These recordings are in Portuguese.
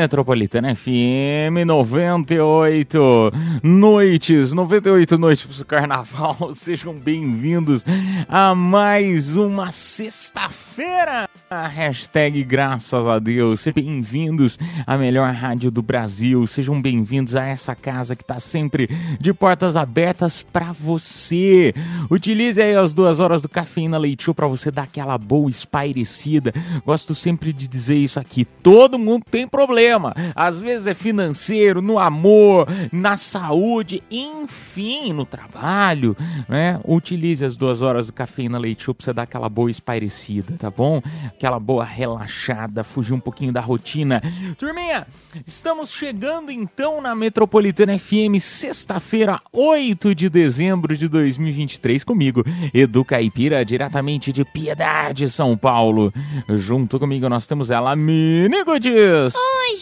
Metropolitana FM 98 noites, 98 noites pro carnaval. Sejam bem-vindos a mais uma sexta-feira. Hashtag graças a Deus. Sejam bem-vindos à melhor rádio do Brasil. Sejam bem-vindos a essa casa que tá sempre de portas abertas para você. Utilize aí as duas horas do Cafeína Leite Show para você dar aquela boa espairecida. Gosto sempre de dizer isso aqui. Todo mundo tem problema. Às vezes é financeiro, no amor, na saúde, enfim, no trabalho, né? Utilize as duas horas do Cafeína Leite Show pra você dar aquela boa espairecida, tá bom? Aquela boa relaxada, fugir um pouquinho da rotina. Turminha, estamos chegando então na Metropolitana FM, sexta-feira, 8 de dezembro de 2023, comigo, Edu Caipira, diretamente de Piedade, São Paulo. Junto comigo nós temos ela, Mini Goodies. Oi,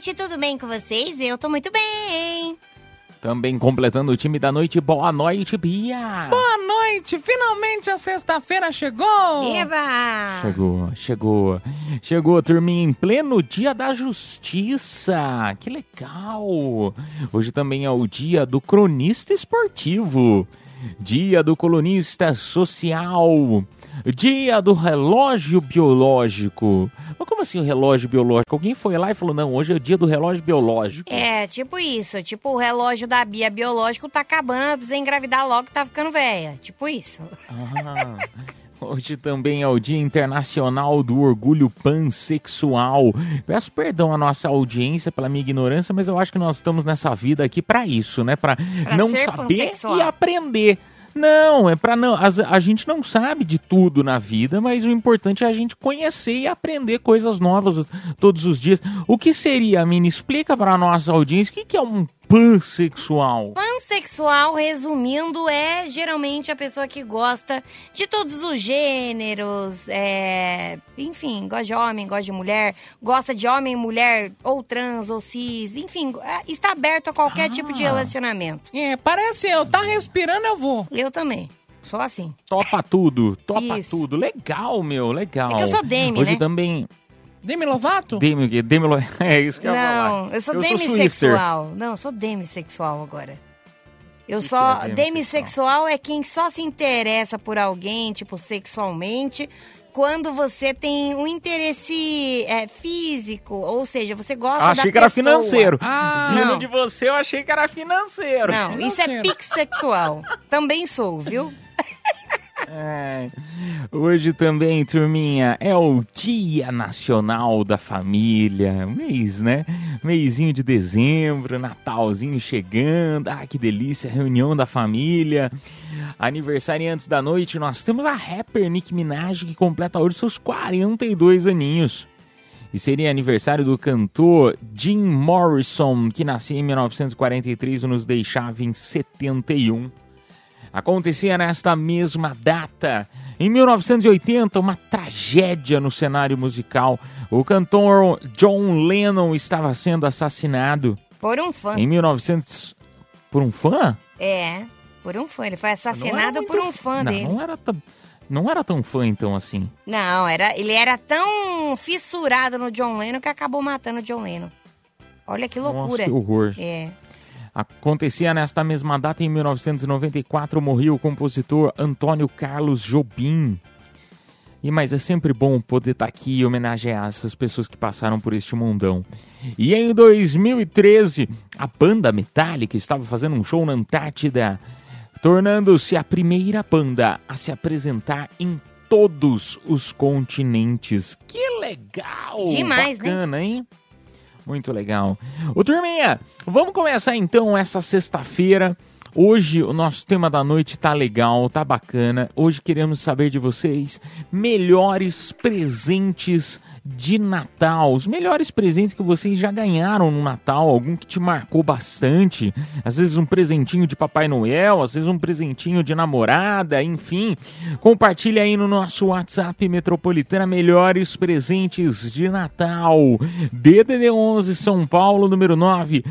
gente, tudo bem com vocês? Eu tô muito bem. Também completando o time da noite, boa noite, Bia. Boa noite! Finalmente a sexta-feira chegou! Eba! Chegou, chegou. Chegou, turminha, em pleno dia da justiça. Que legal. Hoje também é o dia do cronista esportivo. Dia do colunista social. Dia do relógio biológico. Mas como assim o relógio biológico? Alguém foi lá e falou: não, hoje é o dia do relógio biológico. É, tipo isso. Tipo, o relógio da Bia biológico tá acabando, precisa engravidar logo que tá ficando velha. Tipo isso. Ah, hoje também é o Dia Internacional do Orgulho Pansexual. Peço perdão à nossa audiência pela minha ignorância, mas eu acho que nós estamos nessa vida aqui para isso, né? Para Pra não saber pansexual. e aprender. Não, é para não. as- A, gente não sabe de tudo na vida, mas o importante é a gente conhecer e aprender coisas novas todos os dias. O que seria, Mini? Explica para nossa audiência o que, que é um pansexual. Pansexual, resumindo, é geralmente a pessoa que gosta de todos os gêneros, é... enfim, gosta de homem, gosta de mulher, gosta de homem, mulher, ou trans, ou cis, enfim, é, está aberto a qualquer tipo de Ah. relacionamento. É, parece eu, tá respirando, eu vou. Eu também, sou assim. Topa tudo, topa Isso. tudo. Legal, meu, legal. É que eu sou Demi, Hoje né? também. Demi Lovato? Demi o quê? Demi Lo- É isso que eu ia falar. Não, eu sou Swifter. demissexual. Não, eu sou demissexual agora. Eu que só. é demissexual? demissexual é quem só se interessa por alguém, tipo, sexualmente, quando você tem um interesse é, físico, ou seja, você gosta Ah, da achei que era pessoa. financeiro. Ah, Não. Vindo de você, eu achei que era financeiro. Não, isso é Financeiro. pixexual. Também sou, viu? É. Hoje também, turminha, é o Dia Nacional da Família. Mês, né? Mêsinho de dezembro, Natalzinho chegando. Ah, que delícia, reunião da família. Aniversariantes da noite, nós temos a rapper Nicki Minaj, que completa hoje seus 42 aninhos. E seria aniversário do cantor Jim Morrison, que nascia em 1943 e nos deixava em 71. Acontecia nesta mesma data, em 1980, uma tragédia no cenário musical. O cantor John Lennon estava sendo assassinado Por um fã. em 1900 por um fã? É, por um fã. Ele foi assassinado por um fã não, dele. Não era tão, não era tão fã então assim. Não, era, ele era tão fissurado no John Lennon que acabou matando o John Lennon. Olha que loucura. Nossa, que horror. É. Acontecia nesta mesma data, em 1994, morria o compositor Antônio Carlos Jobim. E mas é sempre bom poder estar aqui e homenagear essas pessoas que passaram por este mundão. E em 2013, a banda Metallica estava fazendo um show na Antártida, tornando-se a primeira banda a se apresentar em todos os continentes. Que legal! Demais, né? Bacana, hein? Muito legal. Ô, turminha, vamos começar então essa sexta-feira. Hoje o nosso tema da noite tá legal, tá bacana. Hoje queremos saber de vocês melhores presentes de Natal, os melhores presentes que vocês já ganharam no Natal, algum que te marcou bastante, às vezes um presentinho de Papai Noel, às vezes um presentinho de namorada, enfim. Compartilha aí no nosso WhatsApp Metropolitana melhores presentes de Natal. DDD 11 São Paulo número 9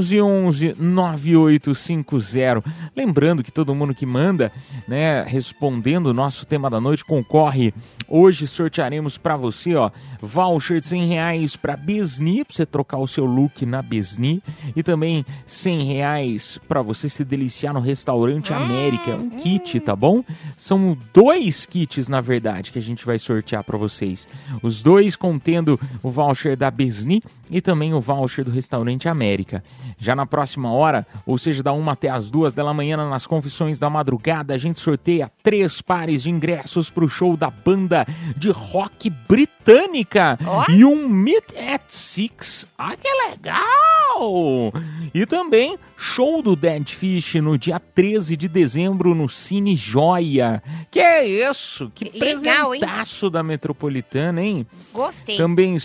1111 9850. Lembrando que todo mundo que manda, né, respondendo o nosso tema da noite concorre. Hoje sortearemos para você, ó, voucher de 100 reais para Besni, para você trocar o seu look na Besni. E também 100 reais para você se deliciar no restaurante América. Um kit, tá bom? São dois kits, na verdade, que a gente vai sortear para vocês. Os dois contendo o voucher da Besni e também o voucher do restaurante América. Já na próxima hora, ou seja, da uma até as duas da manhã, nas confissões da madrugada, a gente sorteia três pares de ingressos para o show da banda de rock britânica Ó. e um Meet at Six. Ah, que legal! E também show do Dead Fish no dia 13 de dezembro no Cine Joia. Que é isso? Que Legal, hein? presentaço da Metropolitana, hein? Gostei. Também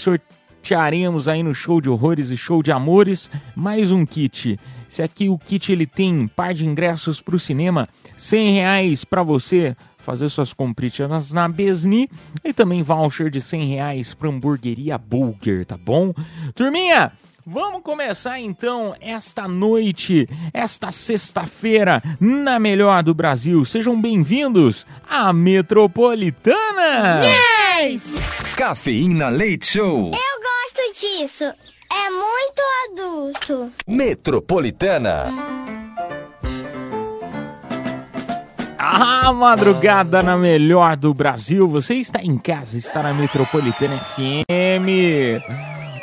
sortearemos aí no show de horrores e show de amores mais um kit. Esse aqui, o kit, ele tem um par de ingressos para o cinema, 100 reais para você fazer suas comprinhas na Besni e também voucher de 100 reais para hamburgueria Burger, tá bom? Turminha, vamos começar então esta noite, esta sexta-feira, na melhor do Brasil. Sejam bem-vindos à Metropolitana! Yes! Cafeína Leite Show. Eu disso. É muito adulto. Metropolitana. A madrugada na melhor do Brasil. Você está em casa, está na Metropolitana FM.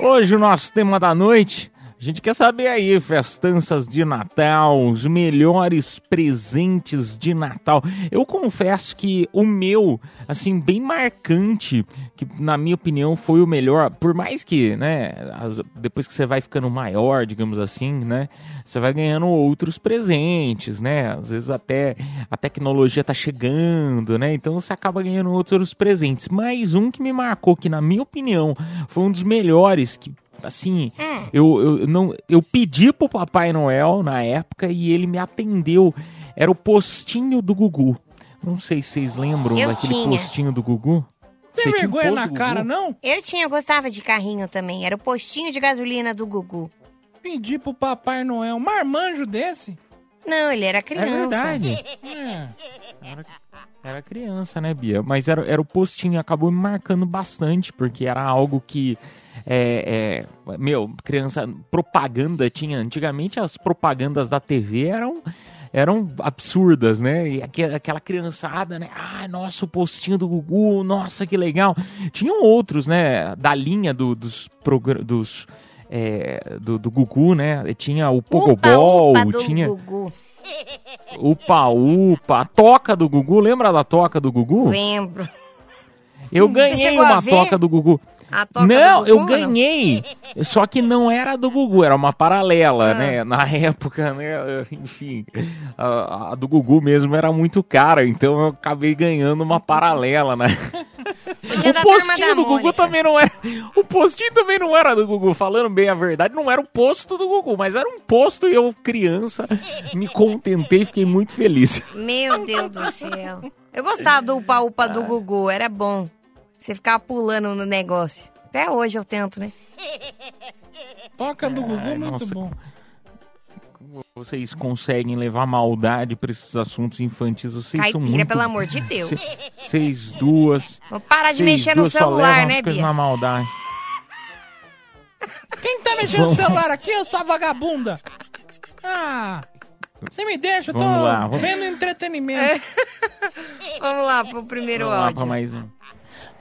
Hoje o nosso tema da noite, gente quer saber aí, festanças de Natal, os melhores presentes de Natal. Eu confesso que o meu, assim, bem marcante, que na minha opinião foi o melhor, por mais que, né, depois que você vai ficando maior, digamos assim, né, você vai ganhando outros presentes, né, às vezes até a tecnologia tá chegando, né, então você acaba ganhando outros presentes. Mas um que me marcou, que na minha opinião foi um dos melhores, que assim, eu, eu não eu pedi pro Papai Noel na época e ele me atendeu. Era o postinho do Gugu. Não sei se vocês lembram Eu daquele tinha. postinho do Gugu. Tem Você um vergonha na cara, Gugu? não? Eu tinha, eu gostava de carrinho também. Era o postinho de gasolina do Gugu. Pedir pro Papai Noel um marmanjo desse. Não, ele era É criança. verdade. É. Era, era criança, né, Bia? Mas era, era o postinho, acabou me marcando bastante, porque era algo que. É, é, meu, criança, propaganda tinha. Antigamente as propagandas da TV eram. Eram absurdas, né? E aque- aquela criançada, né? Ah, nossa, o postinho do Gugu, nossa, que legal. Tinham outros, né? Da linha do- dos, dos é, do, do Gugu, né? Tinha o Pogobol, Upa, upa do tinha Gugu. Upa Upa, a toca do Gugu, lembra da toca do Gugu? Lembro. Eu ganhei chegou a uma toca do Gugu. Não, eu ganhei. Só que não era do Gugu, era uma paralela, Ah. né? Na época, né? Enfim, a, a do Gugu mesmo era muito cara, então eu acabei ganhando uma paralela, né? O postinho do Gugu também não era. O postinho também não era do Gugu. Falando bem a verdade, não era o posto do Gugu, mas era um posto e eu, criança, me contentei e fiquei muito feliz. Meu Deus do céu. Eu gostava do upa-upa Ah. do Gugu, era bom. Você ficava pulando no negócio. Até hoje eu tento, né? Toca do Gugu, Ai, muito nossa. bom. Vocês conseguem levar maldade pra esses assuntos infantis. Vocês são Caipira, muito... pelo amor de Deus. Cê- Vocês duas. Vamos parar de mexer no celular, né, Bia? na maldade. Quem tá mexendo no celular aqui, eu sou a vagabunda? Ah, você me deixa, eu tô Vamos lá, vamos- vendo entretenimento. Vamos lá pro primeiro Vamos lá pra áudio. mais um.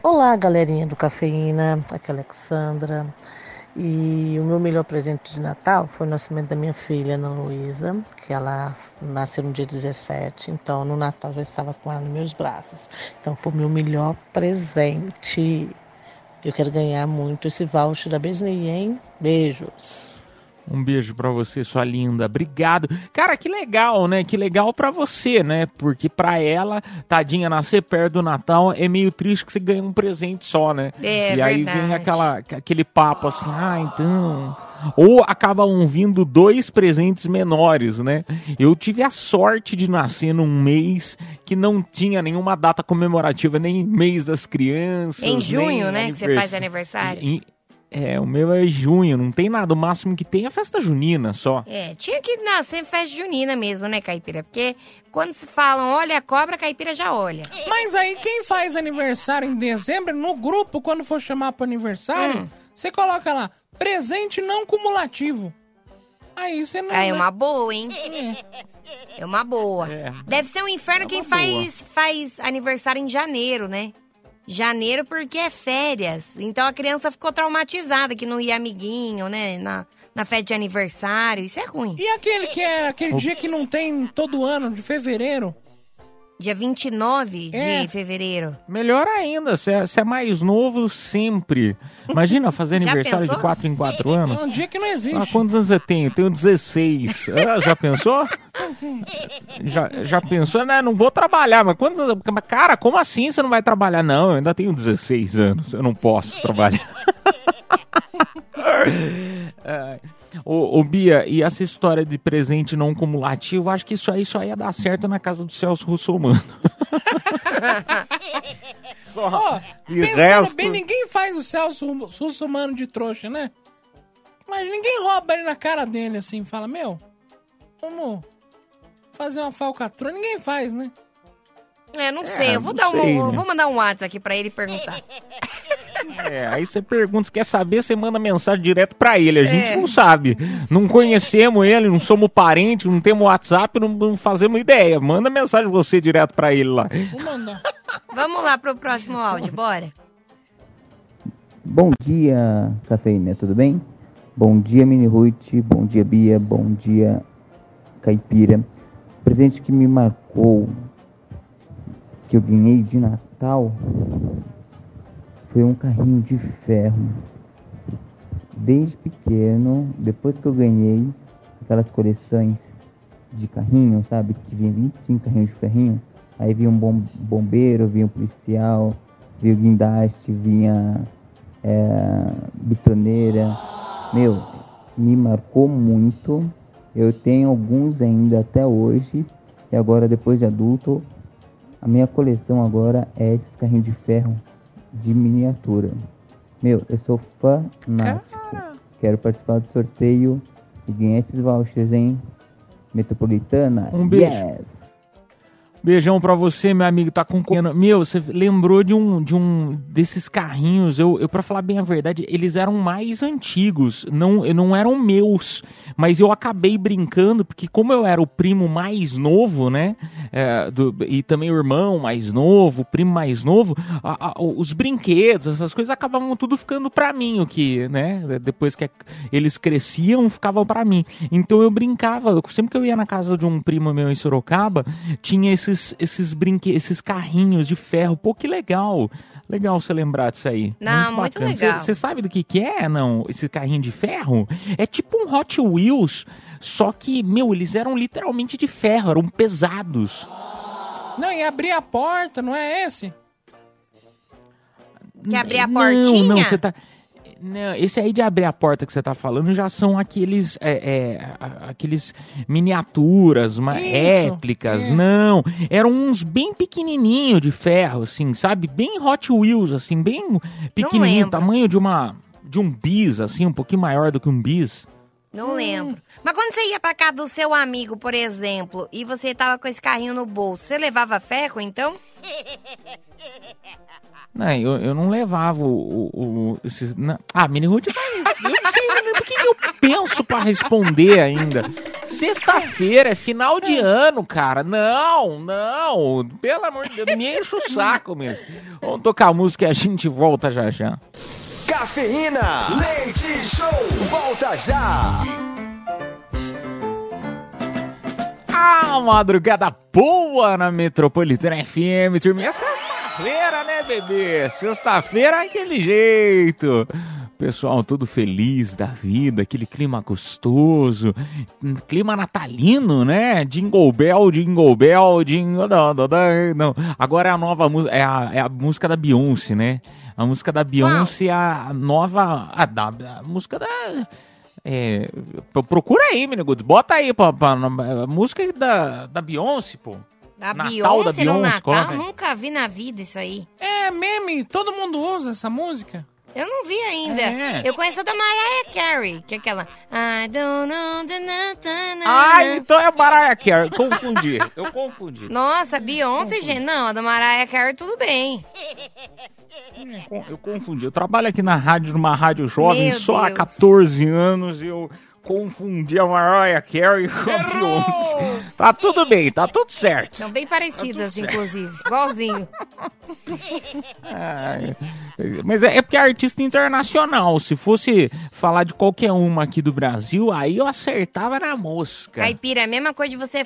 Olá, galerinha do Cafeína, aqui é a Alexandra. E o meu melhor presente de Natal foi o nascimento da minha filha, Ana Luísa, que ela nasceu no dia 17, então no Natal já estava com ela nos meus braços. Então foi o meu melhor presente. Eu quero ganhar muito esse voucher da Besney, hein? Beijos. Um beijo pra você, sua linda. Obrigado. Cara, que legal, né? Que legal pra você, né? Porque pra ela, tadinha, nascer perto do Natal é meio triste que você ganha um presente só, né? É e aí verdade. vem aquela, aquele papo assim, ah, então. Ou acabam vindo dois presentes menores, né? Eu tive a sorte de nascer num mês que não tinha nenhuma data comemorativa, nem mês das crianças. Em junho, né, que você faz anivers- aniversário. Em- é, o meu é junho, não tem nada. O máximo que tem é festa junina só. É, tinha que nascer festa junina mesmo, né, Caipira? Porque quando se falam, olha a cobra, a Caipira já olha. Mas aí quem faz aniversário em dezembro, no grupo, quando for chamar pro aniversário, Hum. você coloca lá, presente não cumulativo. Aí você não. É né? uma boa, hein? É uma boa. É. Deve ser um inferno quem faz, faz aniversário em janeiro, né? Janeiro porque é férias. Então a criança ficou traumatizada que não ia amiguinho, né? Na, na festa de aniversário. Isso é ruim. E aquele que é aquele dia que não tem todo ano, de fevereiro? Dia 29 É. de fevereiro. Melhor ainda, você é, é mais novo sempre. Imagina fazer aniversário pensou? de 4 em 4 anos. É um dia que não Ah, existe. quantos anos você tem? Eu tenho 16. Ah, já pensou? Já, já pensou? Não, não vou trabalhar, mas quantos Cara, como assim você não vai trabalhar? Não, eu ainda tenho 16 anos, eu não posso trabalhar. Ai. Ô, ô, Bia, e essa história de presente não cumulativo, acho que isso aí só ia dar certo na casa do Celso Russomano. só. Ó, E pensando resto- bem, ninguém faz o Celso Russomano de trouxa, né? Mas ninguém rouba ele na cara dele assim, fala, meu, vamos fazer uma falcatrua. Ninguém faz, né? É, não sei. Eu vou não dar um, sei, eu né? vou mandar um WhatsApp aqui pra ele perguntar. É, aí você pergunta, se quer saber, você manda mensagem direto pra ele. A gente É. não sabe. Não conhecemos ele, não somos parentes, não temos WhatsApp, não, não fazemos ideia. Manda mensagem você direto pra ele lá. Vou mandar. Vamos lá pro próximo áudio, bora. Bom dia, cafeína, tudo bem? Bom dia, Mini Ruth. Bom dia, Bia. Bom dia, Caipira. Presente que me marcou, que eu ganhei de Natal, foi um carrinho de ferro. Desde pequeno, depois que eu ganhei aquelas coleções de carrinho, sabe? Que vinha 25 carrinhos de ferrinho. Aí vinha um bom- bombeiro, vinha um policial, vinha o guindaste, vinha é, bitoneira. Meu, me marcou muito. Eu tenho alguns ainda até hoje. E agora, depois de adulto, a minha coleção agora é esses carrinhos de ferro de miniatura. Meu, eu sou fanático. Quero participar do sorteio e ganhar esses vouchers, hein? Metropolitana. Um beijo. Yes. Beijão pra você, meu amigo, tá concorrendo. Meu, você lembrou de um, de um desses carrinhos. Eu, eu para falar bem a verdade, eles eram mais antigos, não, não eram meus, mas eu acabei brincando porque como eu era o primo mais novo, né, é, do- e também o irmão mais novo, o primo mais novo, a- a- os brinquedos, essas coisas acabavam tudo ficando pra mim, o que, né, depois que eles cresciam, ficava pra mim. Então eu brincava, sempre que eu ia na casa de um primo meu em Sorocaba, tinha esses esses brinquedos, esses carrinhos de ferro. Pô, que legal. Legal você lembrar disso aí. Não, muito bacana. legal. Você sabe do que que é, não? Esse carrinho de ferro? É tipo um Hot Wheels, só que, meu, eles eram literalmente de ferro, eram pesados. Não, e abrir a porta, não é esse? Quer abrir a Não, portinha? Não, você tá. Não, esse aí de abrir a porta que você tá falando já são aqueles. é, é, aqueles miniaturas, uma, Isso, réplicas. é. Não. Eram uns bem pequenininho de ferro, assim, sabe? Bem Hot Wheels, assim, bem pequenininho, tamanho de uma. De um bis, assim, um pouquinho maior do que um bis. Não lembro. Mas quando você ia pra casa do seu amigo, por exemplo, e você tava com esse carrinho no bolso, você levava ferro, então? Não, eu, eu não levava o. o, o- esses, não. Ah, Mini Ruth, mas eu não sei né, por que que eu penso pra responder ainda. Sexta-feira é final de ano, cara. Não, não. Pelo amor de Deus, me enche o saco, meu. Vamos tocar a música e a gente volta já já. Cafeína. Leite Show. Volta já. A madrugada boa na Metropolitana FM, turminha. É sexta-feira, né, bebê? Sexta-feira é aquele jeito. Pessoal, todo feliz da vida, aquele clima gostoso, um clima natalino, né? Jingle Bell, Jingle Bell, Jingle... Não, não, não, não. Agora é a nova música, é a, é a música da Beyoncé, né? A música da Beyoncé, a nova... A, da, a música da... É, procura aí, menino Goods. Bota aí pra, pra- a música da, da Beyoncé, pô. Da Natal Beyoncé da no Beyoncé, Natal? coloca aí. Nunca vi na vida isso aí. É meme, todo mundo usa essa música. Eu não vi ainda. É. Eu conheço a da Mariah Carey, que é aquela... I don't know Ah, então é Mariah Carey. Confundi. Eu confundi. Nossa, Beyoncé, gente. Não, a da Mariah Carey tudo bem. Eu confundi. Eu trabalho aqui na rádio, numa rádio jovem, Meu só há Deus. 14 anos e eu confundi a Mariah Carey com a Beyoncé. Tá tudo bem, tá tudo certo. São bem parecidas, inclusive. Igualzinho. Ai, mas é, é porque é artista internacional. Se fosse falar de qualquer uma aqui do Brasil, aí eu acertava na mosca. Caipira, é a mesma coisa de você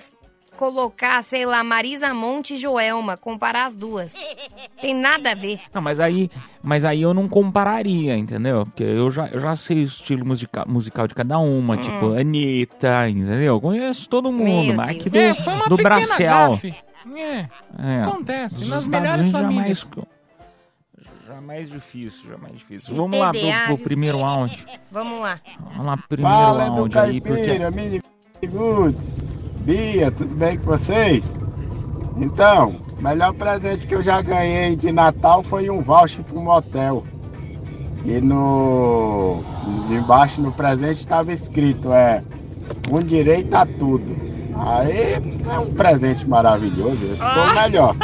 colocar, sei lá, Marisa Monte e Joelma, comparar as duas. Tem nada a ver. Não, mas aí, mas aí eu não compararia, entendeu? Porque eu já, eu já sei o estilo musica, musical de cada uma, tipo Anitta, entendeu? Eu conheço todo mundo, Hum. Mas aqui do. É, foi uma do Bracel. gafe. É, É, acontece, nas Estados melhores famílias. Já mais, já mais difícil, já mais difícil. Se Vamos lá pro, pro primeiro áudio. Vamos lá. Vamos lá, primeiro Fala áudio aí, porque... Mini Goods, Bia, tudo bem com vocês? Então, o melhor presente que eu já ganhei de Natal foi um voucher para um motel. E no embaixo no presente estava escrito, é, com direito a tudo. Aí é um presente maravilhoso, esse foi o melhor.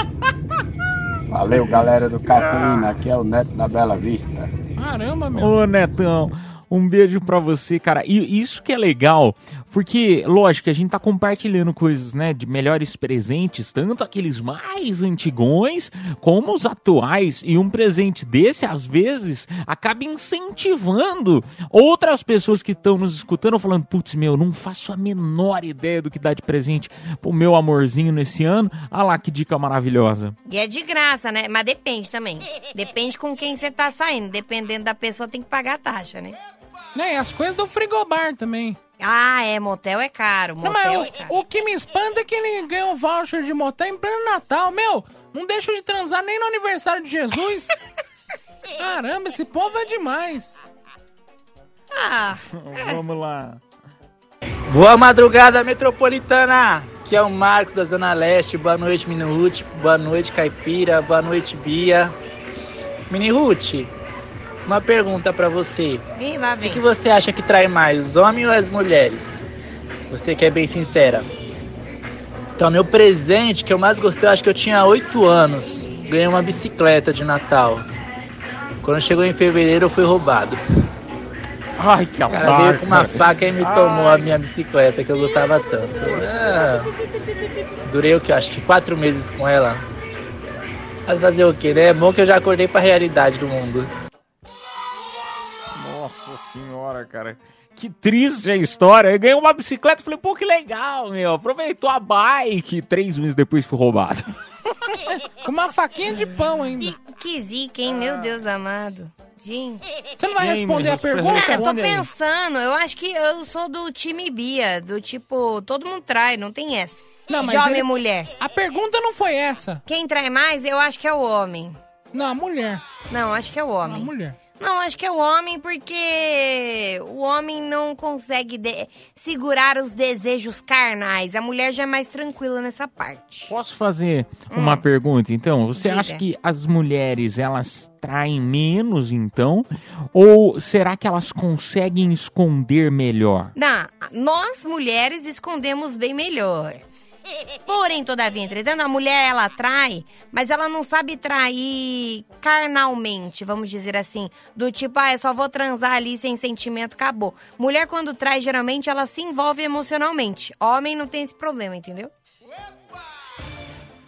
Valeu, galera do Cafeína, aqui é o Neto da Bela Vista. Caramba, meu. Ô, Netão, um beijo pra você, cara. E isso que é legal, porque, lógico, a gente tá compartilhando coisas, né, de melhores presentes, tanto aqueles mais antigões, como os atuais. E um presente desse, às vezes, acaba incentivando outras pessoas que estão nos escutando, falando, putz, meu, não faço a menor ideia do que dá de presente pro meu amorzinho nesse ano. Ah lá, que dica maravilhosa. E é de graça, né? Mas depende também. Depende com quem você tá saindo. Dependendo da pessoa, tem que pagar a taxa, né? É, e as coisas do frigobar também. Ah, é, motel é caro. Não, Motel mas é caro. o, o que me espanta é que ele ganhou um voucher de motel em pleno Natal. Meu, não deixa de transar nem no aniversário de Jesus. Caramba, esse povo é demais. Ah, Vamos lá. Boa madrugada, metropolitana! Aqui é o Marcos da Zona Leste. Boa noite, Mini Ruth. Boa noite, Caipira. Boa noite, Bia. Mini Ruth, uma pergunta pra você. vem lá, O vem. que você acha que trai mais, os homens ou as mulheres? Você que é bem sincera. Então, meu presente que eu mais gostei, eu acho que eu tinha 8 anos. Ganhei uma bicicleta de Natal. Quando chegou em fevereiro, eu fui roubado. Ai, que O azar. veio com uma faca e me tomou a minha bicicleta que eu gostava tanto. Ah, durei o que? Acho que quatro meses com ela. Mas fazer o que, né? É bom que eu já acordei pra realidade do mundo. Nossa senhora, cara. Que triste a história. Eu ganhei uma bicicleta e falei, pô, que legal, meu. Aproveitou a bike. Três meses depois fui roubado. Com uma faquinha de pão ainda. E que zica, hein? Meu Deus amado. Gente. Você não vai responder a pergunta? Ah, eu tô pensando. Eu acho que eu sou do time Bia. Do tipo, todo mundo trai, não tem essa. Não, mas Jovem ele- e mulher. A pergunta não foi essa. Quem trai mais, eu acho que é o homem. Não, a mulher. Não, acho que é o A homem. mulher. Não, acho que é o homem porque o homem não consegue segurar os desejos carnais. A mulher já é mais tranquila nessa parte. Posso fazer uma pergunta, então? Você Hum. Diga. acha que as mulheres, elas traem menos, então? Ou será que elas conseguem esconder melhor? Não, nós mulheres escondemos bem melhor. Porém, todavia, entretanto, a mulher ela trai, mas ela não sabe trair carnalmente, vamos dizer assim. Do tipo, ah, eu só vou transar ali sem sentimento, acabou. Mulher, quando trai, geralmente ela se envolve emocionalmente. Homem não tem esse problema, entendeu?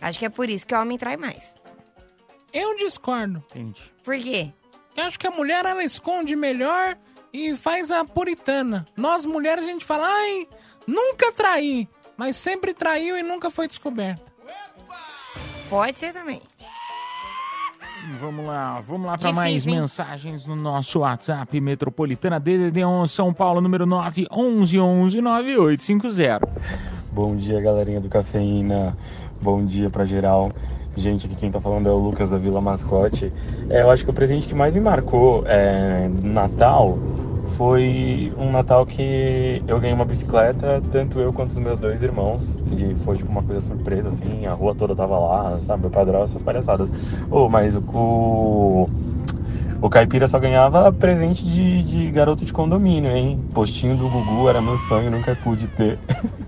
Acho que é por isso que o homem trai mais. Eu discordo. Entendi. Por quê? Eu acho que a mulher, ela esconde melhor e faz a puritana. Nós, mulheres, a gente fala, ai, nunca traí. Mas sempre traiu e nunca foi descoberta. Pode ser também. Vamos lá, vamos lá para mais hein? mensagens no nosso WhatsApp Metropolitana DDD 11 São Paulo, número 9 11 11 9850. Bom dia, galerinha do Cafeína. Bom dia pra geral. Gente, aqui quem tá falando é o Lucas da Vila Mascote. É, eu acho que o presente que mais me marcou é, no Natal foi um Natal que eu ganhei uma bicicleta, tanto eu quanto os meus dois irmãos. E foi tipo uma coisa surpresa, assim, a rua toda tava lá, sabe? Meu pai adorava essas palhaçadas. Oh, mas o, o, o Caipira só ganhava presente de, de garoto de condomínio, hein? Postinho do Gugu era meu sonho, nunca pude ter.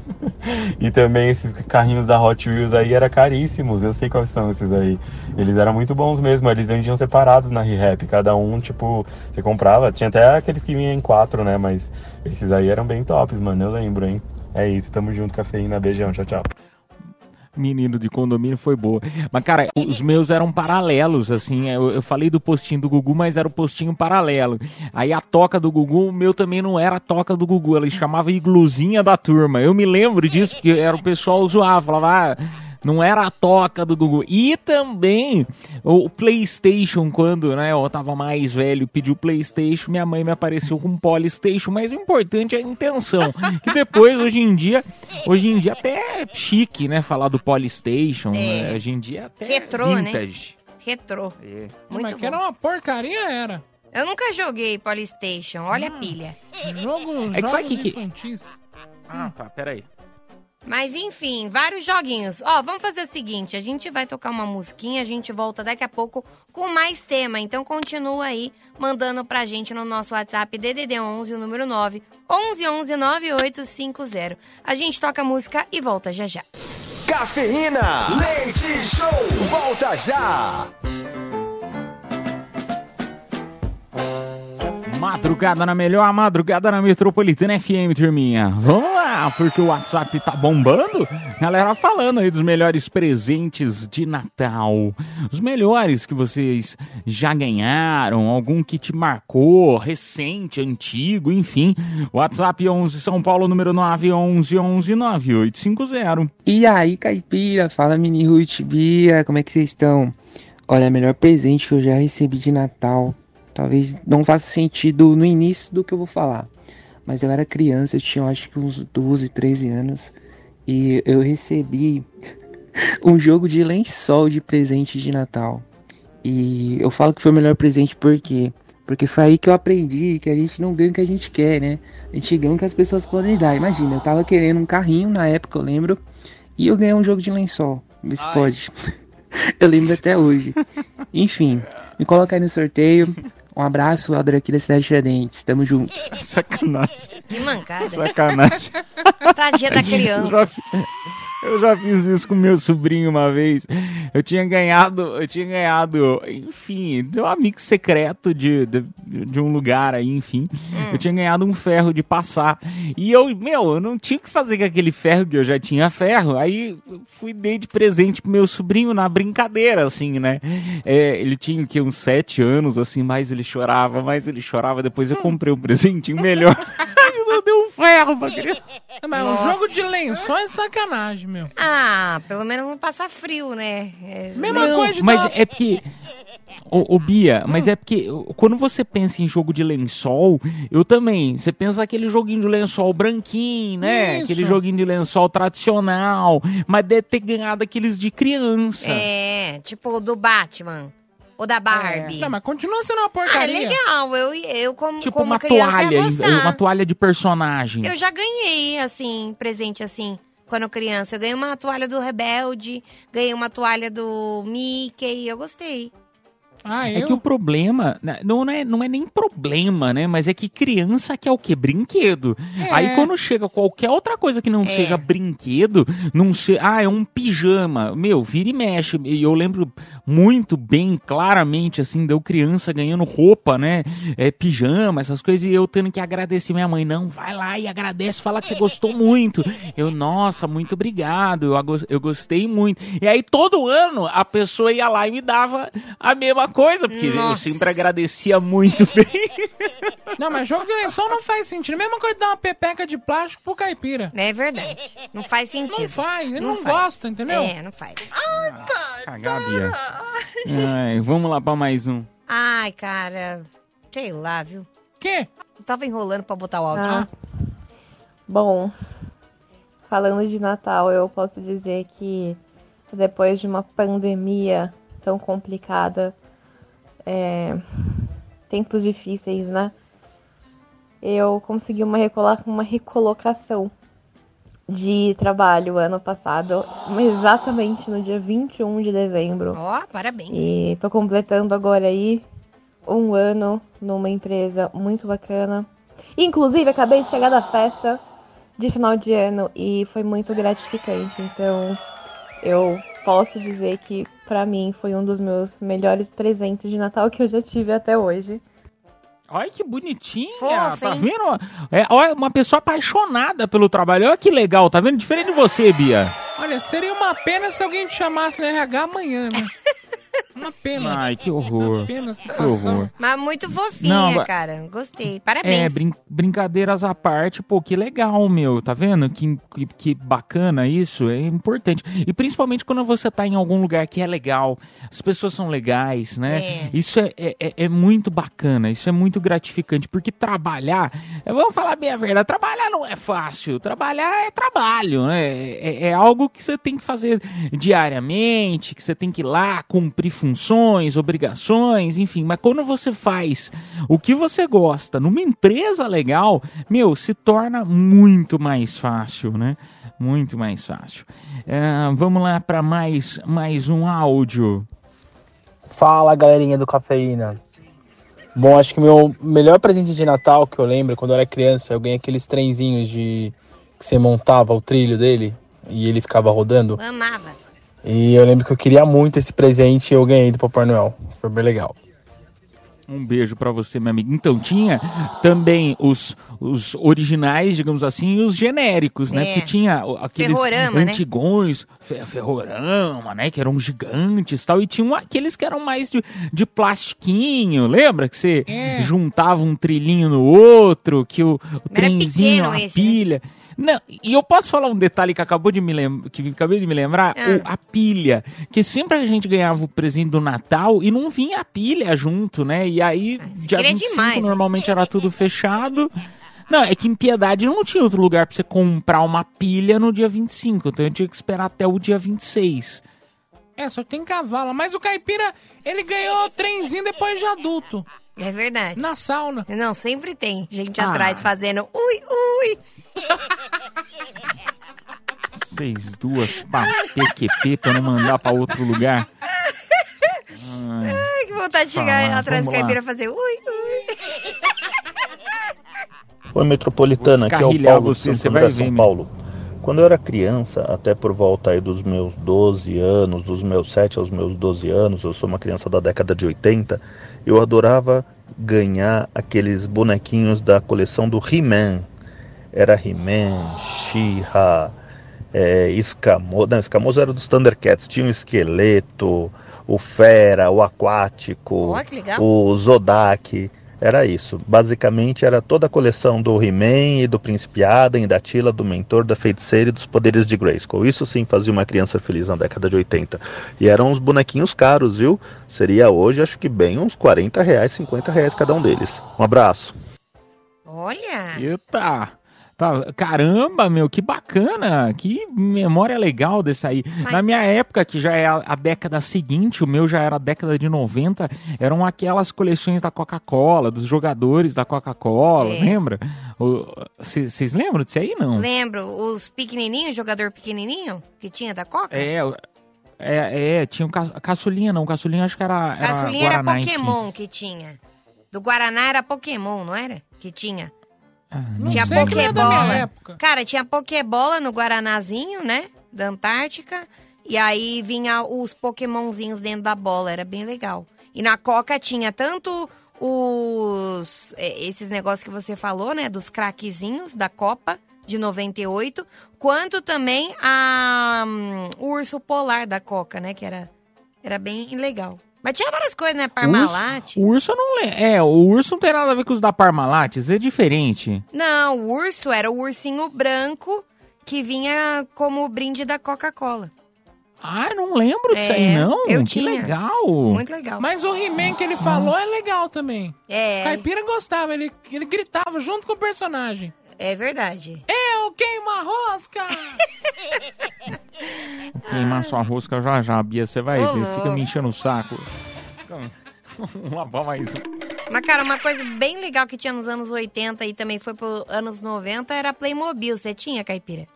E também esses carrinhos da Hot Wheels aí eram caríssimos, eu sei quais são esses aí. Eles eram muito bons mesmo, eles vendiam separados na ReHap, cada um, tipo, você comprava, tinha até aqueles que vinham em quatro, né? Mas esses aí eram bem tops, mano, eu lembro, hein? É isso, tamo junto, cafeína, beijão, tchau, tchau. Menino de condomínio foi boa. Mas, cara, os meus eram paralelos, assim. Eu, eu falei do postinho do Gugu, mas era o postinho paralelo. Aí a toca do Gugu, o meu também não era a toca do Gugu. Ela chamava igluzinha da turma. Eu me lembro disso, porque era o pessoal zoava, falava, ah, não era a toca do Gugu. E também o PlayStation, quando né, eu tava mais velho, pediu PlayStation, minha mãe me apareceu com um Polystation, mas o importante é a intenção. Que depois, hoje em dia, hoje em dia até é chique, né, falar do Polystation. né? Hoje em dia até Retrô, né? vintage. Retrô. É. Muito Mas bom. que era uma porcaria, era. Eu nunca joguei Polystation, olha a pilha. Jogo, É que sabe que- infantis. Ah, tá, peraí. Mas enfim, vários joguinhos. Ó, vamos fazer o seguinte, a gente vai tocar uma musiquinha, a gente volta daqui a pouco com mais tema. Então continua aí mandando pra gente no nosso WhatsApp DDD 11, o número 9 11 11 9850. A gente toca a música e volta já já. Cafeína, leite show, volta já. Madrugada na melhor, madrugada na Metropolitana FM, turminha. Vamos lá, porque o WhatsApp tá bombando. Galera falando aí dos melhores presentes de Natal. Os melhores que vocês já ganharam, algum que te marcou, recente, antigo, enfim. WhatsApp 11 São Paulo, número 911 11 9850. E aí, caipira, fala mini Ruth Bia, como é que vocês estão? Olha, o melhor presente que eu já recebi de Natal, talvez não faça sentido no início do que eu vou falar, mas eu era criança, eu tinha acho que uns 12, 13 anos, e eu recebi um jogo de lençol de presente de Natal. E eu falo que foi o melhor presente por quê? Porque foi aí que eu aprendi que a gente não ganha o que a gente quer, né? A gente ganha o que as pessoas podem dar. Imagina, eu tava querendo um carrinho na época, eu lembro, e eu ganhei um jogo de lençol. Vê se pode. eu lembro até hoje. Enfim, me coloca aí no sorteio. Um abraço, Helder aqui da Cidade de Tiradentes. Tamo junto. Sacanagem. Que mancada. Sacanagem. Tadinha da já, criança. Eu já fiz isso com meu sobrinho uma vez. Eu tinha ganhado, eu tinha ganhado, enfim, de um amigo secreto de, de, de um lugar aí, enfim. Eu tinha ganhado um ferro de passar. E eu, meu, eu não tinha o que fazer com aquele ferro, que eu já tinha ferro. Aí fui dei de presente pro meu sobrinho na brincadeira, assim, né? É, ele tinha o quê, uns sete anos, assim, mais ele chorava, mais ele chorava. Depois eu comprei um presentinho melhor. ferro pra criança. Mas Nossa. um jogo de lençol é sacanagem, meu. Ah, pelo menos não passar frio, né? É, Mesma Não, coisa de mas é porque. Ô, ô, Bia, mas é porque quando você pensa em jogo de lençol, eu também. Você pensa aquele joguinho de lençol branquinho, né? Isso. Aquele joguinho de lençol tradicional. Mas deve ter ganhado aqueles de criança. É, tipo o do Batman. O da Barbie. Não, mas continua sendo uma Ah, é porcaria. legal. Eu, eu como, tipo como uma criança, ia toalha, gostar. uma toalha de personagem. Eu já ganhei, assim, presente assim, quando criança. Eu ganhei uma toalha do Rebelde, ganhei uma toalha do Mickey, eu gostei. Ah, É que o problema, né, não é, não é nem problema, né? Mas é que criança quer o quê? Brinquedo. É. Aí quando chega qualquer outra coisa que não É. seja brinquedo, não se, ah, é um pijama. Meu, vira e mexe. E eu lembro muito bem, claramente, assim, deu criança ganhando roupa, né? É, pijama, essas coisas, e eu tendo que agradecer minha mãe. Não, vai lá e agradece, fala que você gostou muito. Eu, nossa, muito obrigado, eu, eu gostei muito. E aí todo ano a pessoa ia lá e me dava a mesma coisa, porque eu Nossa. sempre agradecia muito bem. Não, mas jogo de lençol não faz sentido. Mesma coisa de dar uma pepeca de plástico pro caipira. É verdade. Não faz sentido. Não faz, ele Não não, faz. gosta, entendeu? É, não faz. Cagar, Bia. Ai, vamos lá pra mais um. Ai, cara. Sei lá, viu? Quê? Eu tava enrolando pra botar o áudio. Ah. Bom, falando de Natal, eu posso dizer que depois de uma pandemia tão complicada, é, tempos difíceis, né? Eu consegui uma, recola- uma recolocação de trabalho ano passado, exatamente no dia 21 de dezembro. Ó, parabéns. E tô completando agora aí um ano numa empresa muito bacana. Inclusive, acabei de chegar da festa de final de ano e foi muito gratificante. Então, eu posso dizer que pra mim foi um dos meus melhores presentes de Natal que eu já tive até hoje. Olha que bonitinha, Fofa, tá hein? vendo? É, olha, uma pessoa apaixonada pelo trabalho. Olha que legal, tá vendo? Diferente de você, Bia. Olha, seria uma pena se alguém te chamasse no RH amanhã, né? Uma pena. Ai, que horror. Uma pena a Que horror. Mas muito fofinha, Não, cara. Gostei. É, Parabéns. brin- brincadeiras à parte, pô, que legal, meu, tá vendo? Que, que, que bacana isso, é importante. E principalmente quando você tá em algum lugar que é legal, as pessoas são legais, né? É. Isso é, é, é- é muito bacana, isso é muito gratificante, porque trabalhar, é, vamos falar bem a verdade, trabalhar não é fácil, trabalhar é trabalho, né? É, é algo que você tem que fazer diariamente, que você tem que ir lá cumprir funções, obrigações, enfim, mas quando você faz o que você gosta numa empresa legal, meu, se torna muito mais fácil, né? Muito mais fácil. É, vamos lá para mais, mais um áudio. Fala galerinha do Cafeína. Bom, acho que o meu melhor presente de Natal que eu lembro quando eu era criança, eu ganhei aqueles trenzinhos de que você montava o trilho dele e ele ficava rodando. Amava. E eu lembro que eu queria muito esse presente e eu ganhei do Papai Noel. Foi bem legal. Um beijo pra você, meu amigo. Então tinha também os, os originais, digamos assim, e os genéricos, né? É. Porque tinha aqueles Ferrorama, né? antigões, fe- ferrorama, né? Que eram gigantes e tal. E tinha aqueles que eram mais de, de plastiquinho, lembra? Que você É. juntava um trilhinho no outro, que o, o trenzinho, pequeno a esse, né? Não, e eu posso falar um detalhe que acabou de me lembrar, que acabei de me lembrar, Ah. o- a pilha, que sempre a gente ganhava o presente do Natal e não vinha a pilha junto, né? E aí, dia queria 25 demais, normalmente era tudo fechado. Não, é que em Piedade não tinha outro lugar pra você comprar uma pilha no dia 25, então eu tinha que esperar até o dia 26. É, só tem cavalo. Mas o caipira, ele ganhou trenzinho depois de adulto. É verdade. Na sauna. Não, sempre tem gente Ah. atrás fazendo ui, ui. Vocês duas pra PQP pra não mandar pra outro lugar. Ai. Ai, que vontade de chegar atrás do caipira e fazer ui, ui. Oi, Metropolitana, aqui é o Paulo de você, Santo você André, vai São ver. Paulo. Quando eu era criança, até por volta aí dos meus 12 anos, dos meus 7 aos meus 12 anos, eu sou uma criança da década de 80, eu adorava ganhar aqueles bonequinhos da coleção do He-Man. Era He-Man, She-Ra, é, Escamoso. Não, Escamoso era dos Thundercats. Tinha o Esqueleto, o Fera, o Aquático, legal. o Zodak. Era isso. Basicamente era toda a coleção do He-Man e do Príncipe Adam, da Tila, do Mentor, da Feiticeira e dos Poderes de Grayskull. Isso sim fazia uma criança feliz na década de 80. E eram uns bonequinhos caros, viu? Seria hoje, acho que bem uns 40 reais, 50 reais cada um deles. Um abraço. Olha. Eita! Tá, caramba, meu, que bacana! Que memória legal desse aí. Na minha época, que já é a, a década seguinte, o meu já era a década de 90, eram aquelas coleções da Coca-Cola, dos jogadores da Coca-Cola, É. lembra? Vocês lembram disso aí, não? Lembro os pequenininhos, jogador pequenininho que tinha da Coca? É, é, é, tinha o ca, caçulinha, não, caçulinha acho que era. era Caçulinha era Guaraná, enfim. Pokémon que tinha. Do Guaraná era Pokémon, não era? Que tinha. Não tinha sei é Pokébola. época. Cara, tinha Pokébola no Guaranazinho, né? Da Antártica. E aí vinha os pokémonzinhos dentro da bola, era bem legal. E na Coca tinha tanto os é, esses negócios que você falou, né, dos craquezinhos da Copa de 98, quanto também a hum, o urso polar da Coca, né, que era era bem legal. Mas tinha várias coisas, né, Parmalat. O urso eu não lembro. É, o urso não tem nada a ver com os da Parmalat, é diferente. Não, o urso era o ursinho branco que vinha como brinde da Coca-Cola. Ah, eu não lembro disso É, aí, não. eu que tinha. legal. Muito legal. Mas o He-Man que ele falou é legal também. É. Caipira gostava, ele, ele gritava junto com o personagem. É verdade. Eu queimo a rosca! Queimar sua rosca já já, Bia, você vai Ô, ver. louco. Fica me enchendo o saco. Vamos lavar mais um. Mas, cara, uma coisa bem legal que tinha nos anos 80 e também foi pro anos 90 era Playmobil. Você tinha, Caipira?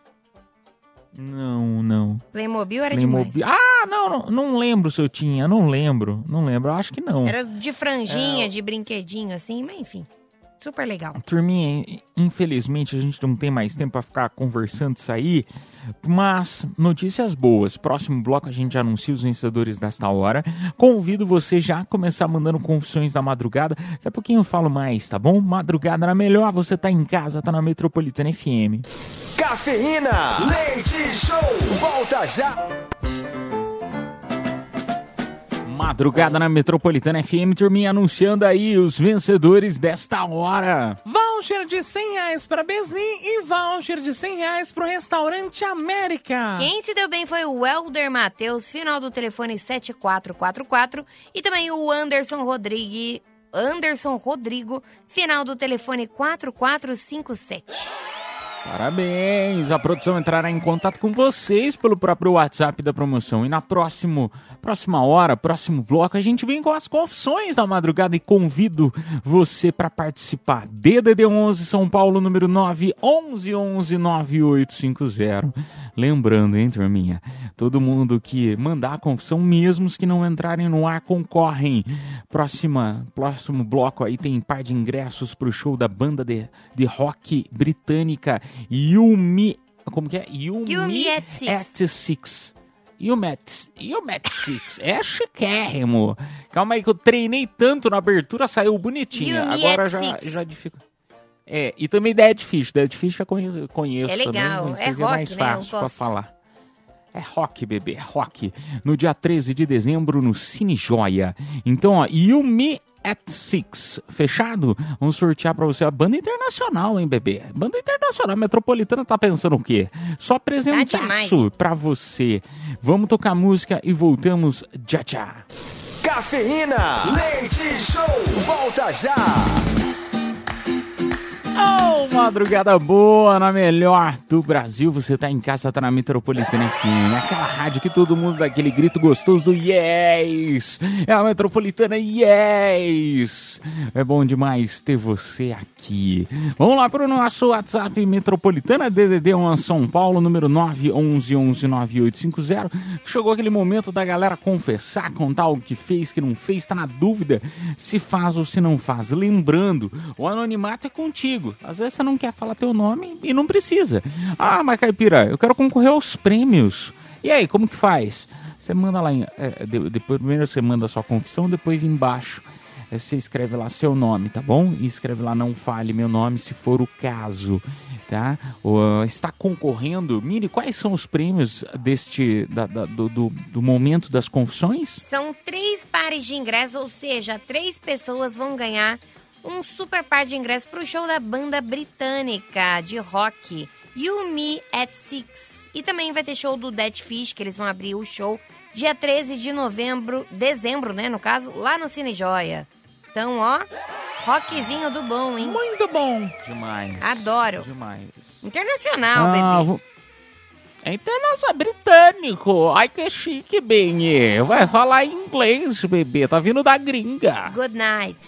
Não, não. Playmobil era Playmobil. demais. Ah, não, não, não lembro se eu tinha, não lembro. Não lembro, acho que não. Era de franjinha, de brinquedinho, assim, mas enfim. Super legal. Turminha, infelizmente a gente não tem mais tempo pra ficar conversando isso aí, mas notícias boas. Próximo bloco a gente anuncia os vencedores desta hora. Convido você já a começar mandando confissões da madrugada. Daqui a pouquinho eu falo mais, tá bom? Madrugada na melhor, você tá em casa, tá na Metropolitana FM. Cafeína, leite show, volta já. Madrugada na Metropolitana FM, turminha anunciando aí os vencedores desta hora. Voucher de 100 reais para Besni e voucher de 100 reais pro Restaurante América. Quem se deu bem foi o Welder Matheus, final do telefone 7444. E também o Anderson Rodrigue, Anderson Rodrigo, final do telefone 4457. Parabéns! A produção entrará em contato com vocês pelo próprio WhatsApp da promoção. E na próximo, próxima hora, próximo bloco, a gente vem com as confissões da madrugada e convido você para participar. DDD 11 São Paulo, número 9 11 11 9850. Lembrando, hein, turminha? Todo mundo que mandar a confissão, mesmo os que não entrarem no ar, concorrem. Próxima, próximo bloco aí tem par de ingressos pro show da banda de, de rock britânica Yumi. Como que é? Yumi, Yumi at Six. at Six. Yumi at, Yumi at Six. É chiquérrimo. Calma aí que eu treinei tanto na abertura, saiu bonitinha. Yumi Agora já, Six. já dificulta. É, e também Dead Fish. Dead Fish eu conhe- conheço É legal, também. é seria rock, mais né? Fácil pra falar. É rock, bebê, é rock. No dia 13 de dezembro, no Cine Joia. Então, ó, You Me at Six, fechado? Vamos sortear pra você a banda internacional, hein, bebê? Banda internacional, Metropolitana tá pensando o quê? Só apresentaço demais. pra você. Vamos tocar música e voltamos já já. Cafeína, leite show, volta já. Oh, madrugada boa, na melhor do Brasil. Você tá em casa, tá na Metropolitana FM. Aquela rádio que todo mundo dá aquele grito gostoso do yes! É a Metropolitana Yes! É bom demais ter você aqui. Vamos lá pro nosso WhatsApp Metropolitana DDD 1 São Paulo, número 911-9850. Chegou aquele momento da galera confessar, contar o que fez, que não fez, tá na dúvida se faz ou se não faz. Lembrando, o anonimato é contigo. Às vezes você não quer falar teu nome e não precisa. Ah, mas Caipira, eu quero concorrer aos prêmios. E aí, como que faz? Você manda lá, em, é, de- depois, primeiro você manda a sua confissão, depois embaixo é, você escreve lá seu nome, tá bom? E escreve lá, não fale meu nome se for o caso, tá? Ou, está concorrendo. Mire, quais são os prêmios deste, da- da- do, do, do momento das confissões? São três pares de ingressos, ou seja, três pessoas vão ganhar um super par de ingressos pro show da banda britânica de rock You Me at Six. E também vai ter show do Dead Fish, que eles vão abrir o show dia 13 de novembro, dezembro, né, no caso, lá no Cine Joia. Então, ó, rockzinho do bom, hein? Muito bom. Demais. Adoro. Demais. Internacional, Ah, bebê. vou- É internacional britânico. Ai, que chique, bem. Vai falar inglês, bebê. Tá vindo da gringa. Good night.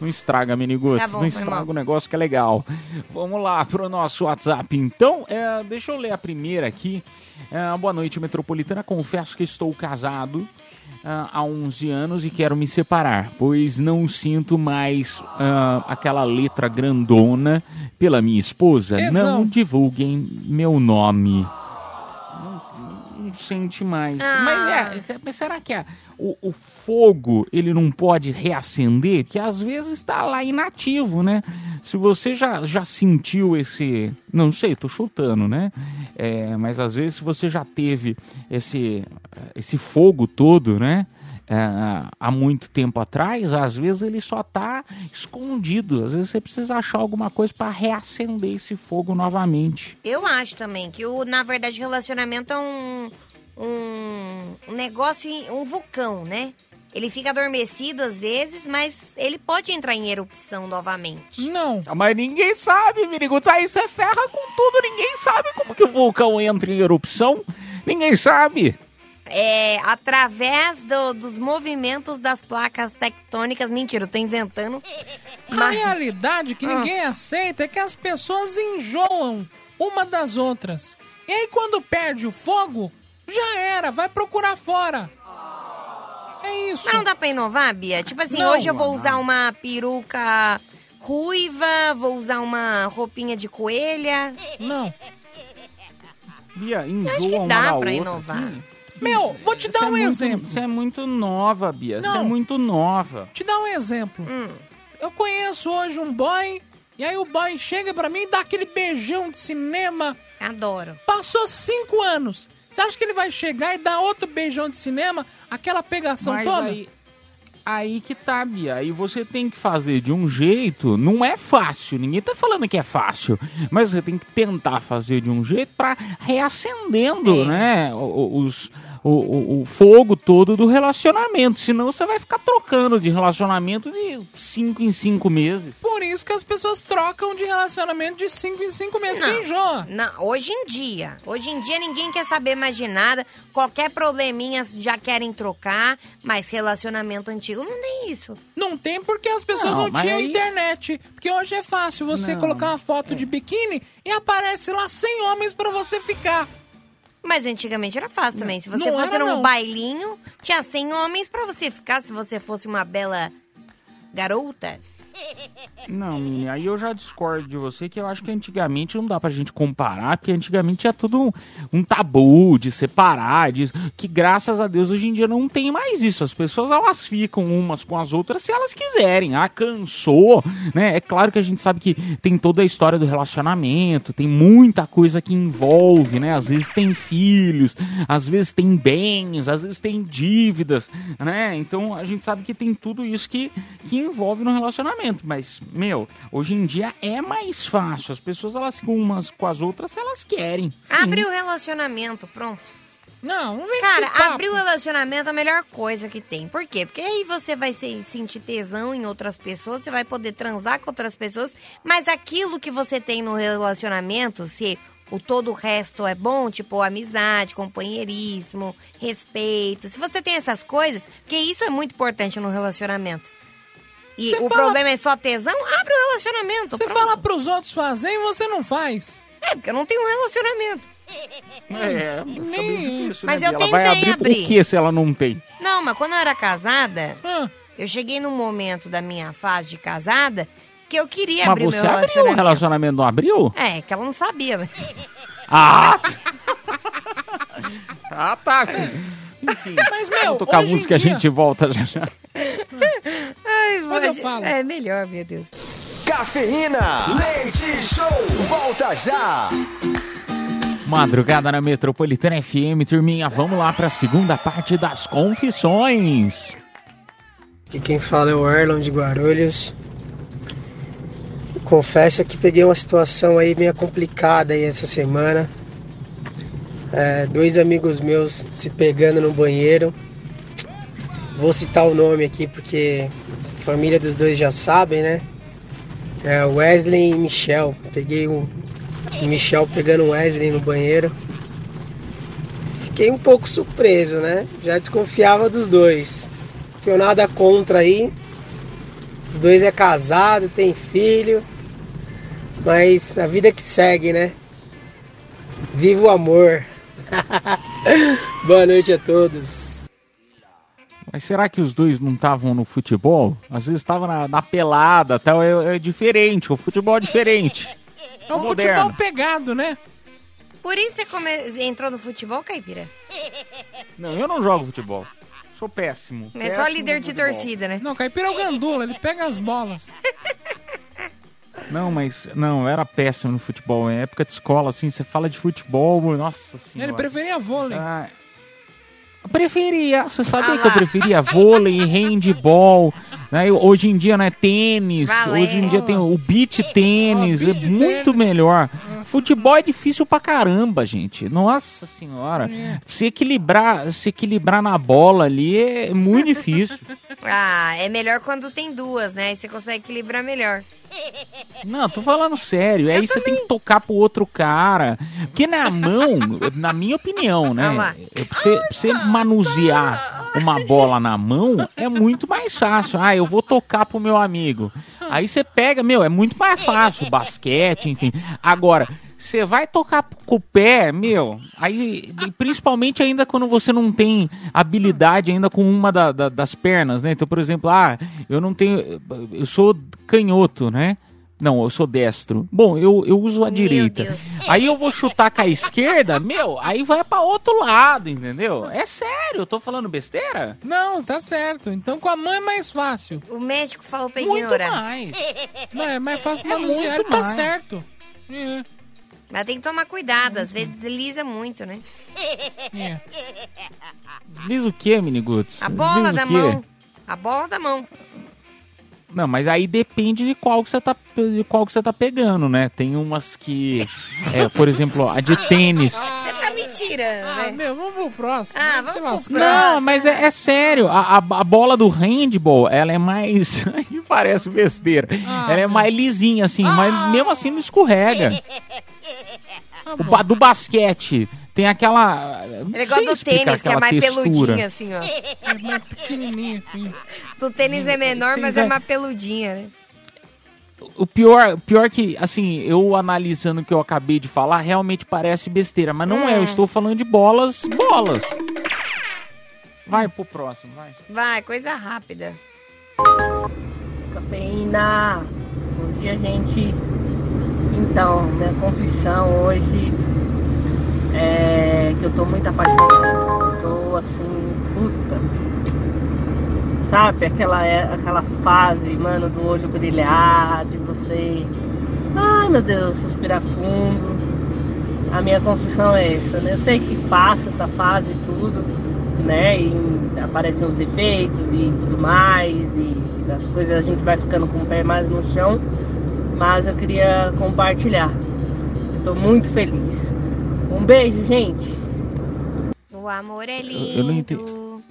Não estraga, Miniguts. Tá bom, não estraga mal. o negócio que é legal. Vamos lá pro nosso WhatsApp, então. É, deixa eu ler a primeira aqui. É, boa noite, Metropolitana. Confesso que estou casado ah, há 11 anos e quero me separar, pois não sinto mais ah, aquela letra grandona pela minha esposa. Tesão. Não divulguem meu nome. Não sente mais. Ah. Mas, é, mas será que a- o, o fogo ele não pode reacender? Que às vezes está lá inativo, né? Se você já, já sentiu esse. Não sei, tô chutando, né? É, mas às vezes se você já teve esse, esse fogo todo, né? É, há muito tempo atrás, às vezes ele só tá escondido. Às vezes você precisa achar alguma coisa para reacender esse fogo novamente. Eu acho também que, o, na verdade, relacionamento é um, um, negócio, um vulcão, né? Ele fica adormecido às vezes, mas ele pode entrar em erupção novamente. Não. Ah, Mas ninguém sabe, Miriguts. Aí você ferra com tudo. Ninguém sabe como que o vulcão entra em erupção. Ninguém sabe. É, através do- dos movimentos das placas tectônicas. Mentira, eu tô inventando. A realidade que Ah. ninguém aceita é que as pessoas enjoam uma das outras. E aí, quando perde o fogo, já era, vai procurar fora. É isso. Mas não dá pra inovar, Bia? Tipo assim, Não, hoje eu vou não. usar uma peruca ruiva, vou usar uma roupinha de coelha. Não. Bia, enjoa acho que uma dá da pra outra. inovar. Meu, vou te dar é um muito- exemplo. Você é muito nova, Bia. Você é muito nova. Te dar um exemplo. Hum. Eu conheço hoje um boy, e aí o boy chega pra mim e dá aquele beijão de cinema. Adoro. Passou cinco anos. Você acha que ele vai chegar e dar outro beijão de cinema? Aquela pegação Mas toda? aí, aí que tá, Bia. Aí você tem que fazer de um jeito. Não é fácil. Ninguém tá falando que é fácil. Mas você tem que tentar fazer de um jeito pra reacendendo, né? o- o- Os, o, o- o fogo todo do relacionamento. Senão você vai ficar trocando de relacionamento de cinco em cinco meses. Por isso que as pessoas trocam de relacionamento de cinco em cinco meses. Quem enjoa? Não, hoje em dia. Hoje em dia ninguém quer saber mais de nada. Qualquer probleminha já querem trocar. Mas relacionamento antigo não tem isso. Não tem porque as pessoas Não, não, tinham aí- internet. Porque hoje é fácil você Não, colocar uma foto de biquíni e aparece lá 100 homens pra você ficar. Mas antigamente era fácil também. Se você Não fosse era, num não. bailinho, tinha 100 homens pra você ficar se você fosse uma bela garota. Não, Mini, aí eu já discordo de você que eu acho que antigamente não dá pra gente comparar, porque antigamente tinha tudo um, um tabu de separar, de, que graças a Deus hoje em dia não tem mais isso. As pessoas elas ficam umas com as outras se elas quiserem. Ah, cansou, né? É claro que a gente sabe que tem toda a história do relacionamento, tem muita coisa que envolve, né? Às vezes tem filhos, às vezes tem bens, às vezes tem dívidas, né? Então a gente sabe que tem tudo isso que, que envolve no relacionamento. Mas, meu, hoje em dia é mais fácil. As pessoas elas ficam umas com as outras se elas querem. Abre o relacionamento, pronto. Não, não vem Cara, abrir o relacionamento é a melhor coisa que tem. Por quê? Porque aí você vai se- sentir tesão em outras pessoas, você vai poder transar com outras pessoas, mas aquilo que você tem no relacionamento, se o todo o resto é bom, tipo amizade, companheirismo, respeito, se você tem essas coisas, porque isso é muito importante no relacionamento. E Você o fala- problema é só tesão, abre o relacionamento. Você fala pros outros fazer e você não faz. É, porque eu não tenho um relacionamento. É, bem difícil, Mas né, eu Bia? Ela vai tentei abrir, abrir. o que se ela não tem? Não, mas quando eu era casada, eu cheguei num momento da minha fase de casada que eu queria Mas abrir você meu abriu o relacionamento. relacionamento, não abriu? É, que ela não sabia. Ah! ah, tá. Enfim, Mas, meu, vamos tocar a música, a dia- gente volta já já. Ai, Mas eu mas- falo. É melhor, meu Deus. Cafeína, leite show, volta já. Madrugada na Metropolitana FM, turminha, vamos lá pra segunda parte das confissões. Aqui quem fala é o Erlon de Guarulhos. Confesso que peguei uma situação aí meio complicada aí essa semana. É, dois amigos meus se pegando no banheiro. Vou citar o nome aqui porque a família dos dois já sabem, né? É Wesley e Michel. Peguei o Michel pegando o Wesley no banheiro. Fiquei um pouco surpreso, né? Já desconfiava dos dois. Não tenho nada contra aí. Os dois é casado, tem filho. Mas a vida que segue, né? Viva o amor. Boa noite a todos. Mas será que os dois não estavam no futebol? Às vezes estavam na, na pelada, tal, é, é diferente, o futebol é diferente. É um Moderno. futebol pegado, né? Por isso você come- entrou no futebol, Caipira? Não, eu não jogo futebol. Sou péssimo. É só líder de torcida, né? Não, Caipira é o gandula, ele pega as bolas. Não, mas não, eu era péssimo no futebol. Em época de escola, assim, você fala de futebol, nossa senhora. Ele preferia vôlei. Ah, preferia, você sabia que eu preferia vôlei, handball, né? Eu- Hoje em dia, né, tênis, Valeu. hoje em dia tem o beach tênis, é muito melhor. Futebol é difícil pra caramba, gente. Nossa senhora. Se equilibrar, se equilibrar na bola ali é muito difícil. Ah, é melhor quando tem duas, né? Aí você consegue equilibrar melhor. Não, tô falando sério. Aí você tem que tocar pro outro cara. Porque na mão, na minha opinião, né? é Pra você, pra você manusear uma bola na mão é muito mais fácil. Ah, eu vou tocar pro meu amigo. Aí você pega, meu, é muito mais fácil. Basquete, enfim. Agora. Você vai tocar com o pé, meu, aí, principalmente ainda quando você não tem habilidade ainda com uma da- da- das pernas, né? Então, por exemplo, ah, eu não tenho, eu sou canhoto, né? Não, eu sou destro. Bom, eu, eu uso a direita. Aí eu vou chutar com a esquerda, meu, aí vai pra outro lado, entendeu? É sério, eu tô falando besteira? Não, tá certo. Então com a mão é mais fácil. O médico falou pra Muito ignorar. mais. Não, é mais fácil É manusear, tá mais. certo. É. Mas tem que tomar cuidado, às vezes desliza muito, né? É. Desliza o quê, Miniguts? A bola Desliza da mão. A bola da mão. Não, mas aí depende de qual que você tá, de qual que você tá pegando, né? Tem umas que, é, por exemplo, a de tênis. Você tá me tirando, Ah, né? meu, vamos pro próximo. Ah, vamos pro lascar. Não, mas é, é sério. A, a, a bola do handball, ela é mais. que parece besteira. Ah, ela é mais lisinha, assim, mas mesmo assim não escorrega. O ba- do basquete tem aquela. gosta sei do tênis, que é mais textura. peludinho, assim, ó. É mais pequenininho, assim. Do tênis é menor, mas vai- é mais peludinha, né? O pior, pior que, assim, eu analisando o que eu acabei de falar, realmente parece besteira, mas não é. Eu Hum. estou falando de bolas, bolas. Vai pro próximo, vai. Vai, coisa rápida. Cafeína. Bom dia, gente. Então, minha confissão hoje é que eu tô muito apaixonado. Eu tô assim, puta. Sabe, aquela, é- aquela fase, mano, do olho brilhar, de você. Ai meu Deus, suspirar fundo. A minha confissão é essa, né? Eu sei que passa essa fase e tudo, né? E aparecem os defeitos e tudo mais, e as coisas a gente vai ficando com o pé mais no chão, mas eu queria compartilhar. Tô muito feliz. Um beijo, gente. O amor é Eu, lindo. eu não entendi.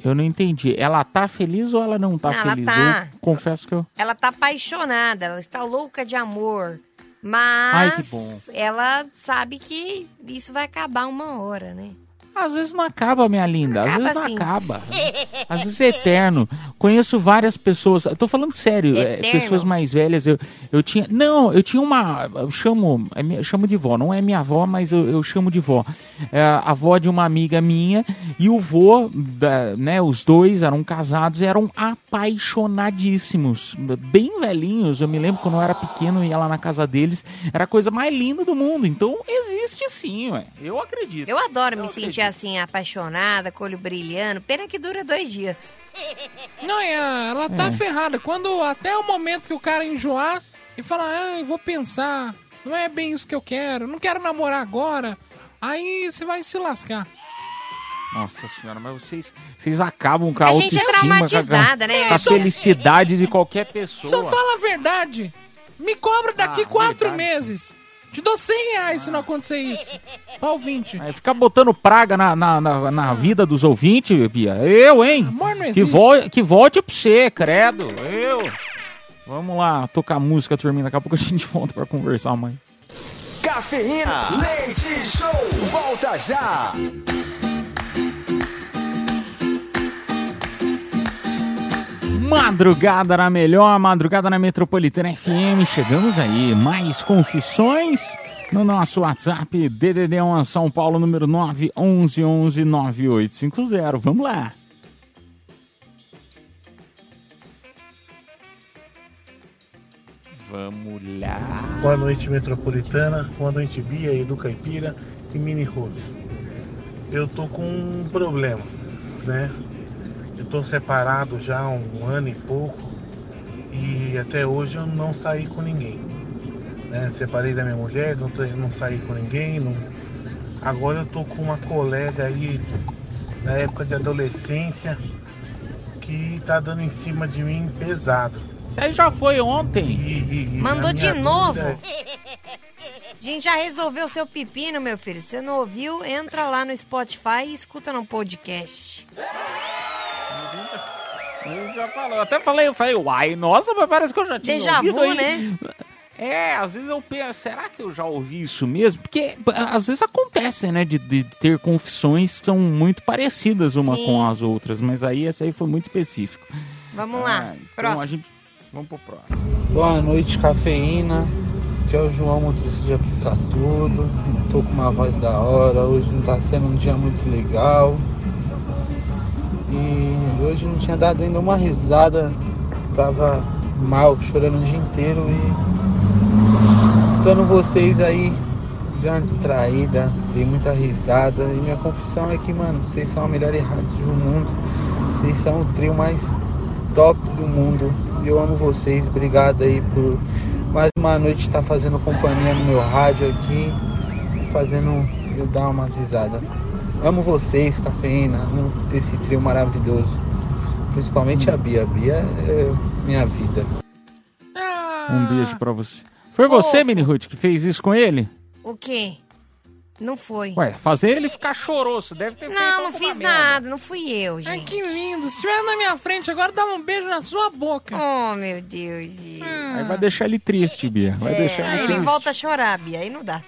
Eu não entendi. Ela tá feliz ou ela não tá Não, ela feliz? tá. Eu confesso que eu. Ela tá apaixonada, ela está louca de amor. Mas Ai, que bom. ela sabe que isso vai acabar uma hora, né? Às vezes não acaba, minha linda. Às Acaba vezes não sim. acaba. Às vezes é eterno. Conheço várias pessoas. Tô falando sério. é, pessoas mais velhas. Eu, eu tinha. Não, eu tinha uma. Eu chamo. é Eu chamo de vó. Não é minha avó, mas eu, eu chamo de vó. É a avó de uma amiga minha. E o vô, da, né? Os dois eram casados, eram apaixonadíssimos. Bem velhinhos. Eu me lembro quando eu era pequeno e ia lá na casa deles. Era a coisa mais linda do mundo. Então existe sim, ué. Eu acredito. Eu adoro me sentir assim, apaixonada, com olho brilhando. Pena que dura dois dias. Não, a- ela tá É. ferrada. Quando até o momento que o cara enjoar e falar, ah, eu vou pensar, não é bem isso que eu quero, não quero namorar agora, aí você vai se lascar. Nossa senhora, mas vocês, vocês acabam com a, A gente é autoestima, com a- traumatizada, né? com a Só- felicidade de qualquer pessoa. Só fala a verdade. Me cobra daqui Ah, quatro verdade. meses. Te dou 100 reais se não acontecer isso. Pra ouvinte. É, ficar botando praga na, na, na, na vida dos ouvintes, Bia. Eu, hein? Amor não Que, vo que volte pra você, credo. Eu. Vamos lá, tocar música, turminha. Daqui a pouco a gente volta pra conversar, mãe. Cafeína, leite show, volta já. Madrugada na melhor, madrugada na Metropolitana FM. Chegamos aí. Mais confissões no nosso WhatsApp DDD1 São Paulo, número 911-9850. Vamos lá. Vamos lá. Boa noite, Metropolitana. Boa noite, Bia e do Caipira. e mini Rubens. Eu tô com um problema, né? Tô separado já há um ano e pouco e até hoje eu não saí com ninguém. Né? Separei da minha mulher, não, tô, não saí com ninguém. Não... Agora eu tô com uma colega aí na época de adolescência que tá dando em cima de mim pesado. Isso aí já foi ontem. E, e Mandou de novo? dúvida A gente já resolveu seu pepino, meu filho. Se você não ouviu, entra lá no Spotify e escuta no podcast. Eu já falei, eu até falei, eu falei, uai, nossa, mas parece que eu já tinha Déjà ouvido vu, aí. né? É, às vezes eu penso, será que eu já ouvi isso mesmo? Porque às vezes acontece, né, de, de ter confissões que são muito parecidas uma Sim. com as outras, mas aí essa aí foi muito específico. Vamos lá, então próximo. a gente, vamos pro próximo. Boa noite, cafeína. Aqui é o João, motorista de aplicar tudo. Tô com uma voz da hora. Hoje não tá sendo um dia muito legal. E hoje não tinha dado ainda uma risada. Tava mal, chorando o dia inteiro. E escutando vocês aí, dei uma distraída, dei muita risada. E minha confissão é que, mano, vocês são a melhor rádio do mundo. Vocês são o trio mais top do mundo. Eu amo vocês. Obrigado aí por mais uma noite estar fazendo companhia no meu rádio aqui, fazendo eu dar umas risadas. Amo vocês, cafeína, amo esse trio maravilhoso. Principalmente a Bia. A Bia é minha vida. Um beijo pra você. Foi você, Mini Ruth, que fez isso com ele? O quê? Não foi. Ué, fazer ele ficar choroso, deve ter feito Não, não alguma fiz merda. nada, não fui eu, Ai, gente. que lindo. Se estiver na minha frente agora, dá um beijo na sua boca. Oh, meu Deus. Aí vai deixar ele triste, Bia. Vai deixar É, aí ele ele triste. volta a chorar, Bia, aí não dá.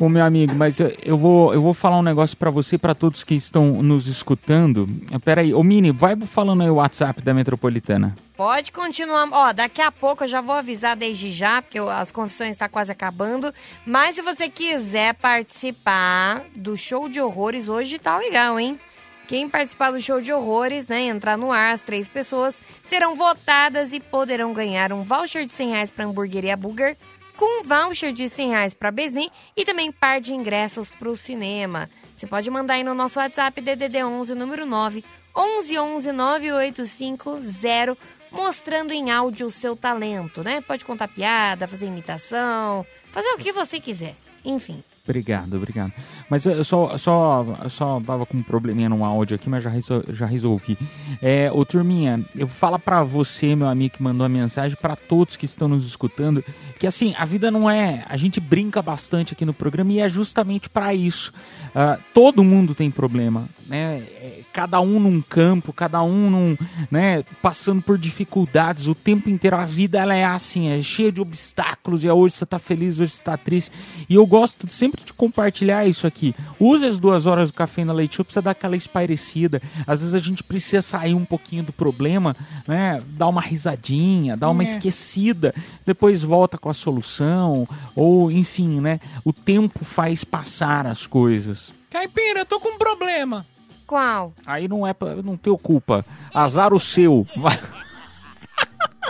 Ô, meu amigo, mas eu, eu vou, eu vou falar um negócio pra você, e pra todos que estão nos escutando. Eh, Peraí, ô Mini, vai falando aí o WhatsApp da Metropolitana. Pode continuar. Ó, daqui a pouco eu já vou avisar desde já, porque eu- as confissões estão quase acabando. Mas se você quiser participar do show de horrores, hoje tá legal, hein? Quem participar do show de horrores, né, entrar no ar, as três pessoas serão votadas e poderão ganhar um voucher de 100 reais para hamburgueria Burger, com voucher de 100 reais para Besni e também par de ingressos para o cinema. Você pode mandar aí no nosso WhatsApp DDD 11, número 9, 11 11 9850, mostrando em áudio o seu talento, né? Pode contar piada, fazer imitação, fazer o que você quiser. Enfim. Obrigado, obrigado. Mas eu só, só, só tava com um probleminha no áudio aqui, mas já, resol- já resolvi. É, ô Turminha, eu falo pra você, meu amigo que mandou a mensagem, pra todos que estão nos escutando, que assim, a vida não é. A gente brinca bastante aqui no programa e é justamente pra isso. Ah, todo mundo tem problema, né? É, Cada um num campo, cada um num, né, passando por dificuldades o tempo inteiro. A vida ela é assim, é cheia de obstáculos. E hoje você tá feliz, hoje você tá triste. E eu gosto sempre de compartilhar isso aqui. Use as duas horas do café na leite show pra você dar aquela espairecida. Às vezes a gente precisa sair um pouquinho do problema, né? Dar uma risadinha, dar uma É. esquecida, depois volta com a solução, ou enfim, né? O tempo faz passar as coisas. Caipira, eu tô com um problema. Qual? Aí não é pra, não ter culpa. Azar o seu.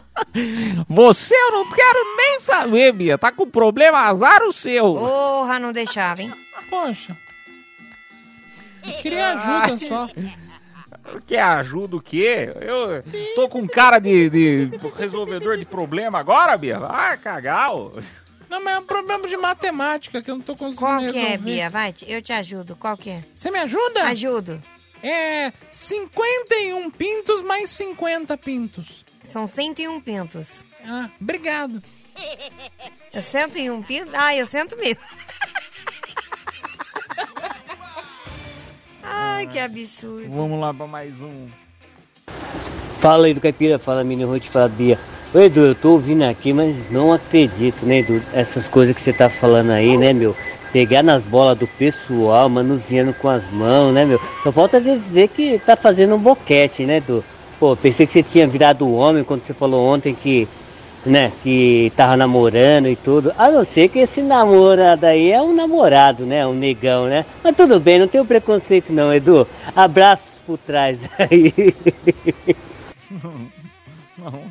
Você eu não quero nem saber, Bia. Tá com problema, azar o seu. Porra, não deixava, hein? Poxa. Eu queria ajuda só. Quer ajuda o quê? Eu tô com cara de, de resolvedor de problema agora, Bia? Ah, cagal. Não, mas é um problema de matemática que eu não tô conseguindo Qual que resolver. é, Bia? Vai, eu te ajudo. Qual que é? Você me ajuda? Ajudo. É 51 pintos mais 50 pintos. São 101 pintos. Ah, obrigado. Eu sento em um pinto? Ah, eu sento mesmo. Ai, que absurdo. Vamos lá pra mais um. Fala aí do Caipira, fala Mini Ruth, fala Bia. Ô Edu, eu tô ouvindo aqui, mas não acredito, né, Edu? Essas coisas que você tá falando aí, né, meu? Pegar nas bolas do pessoal, manuseando com as mãos, né, meu? Só falta dizer que tá fazendo um boquete, né, Edu? Pô, pensei que você tinha virado homem quando você falou ontem que, né, que tava namorando e tudo. A não ser que esse namorado aí é um namorado, né? Um negão, né? Mas tudo bem, não tenho preconceito não, Edu. Abraços por trás aí. Não,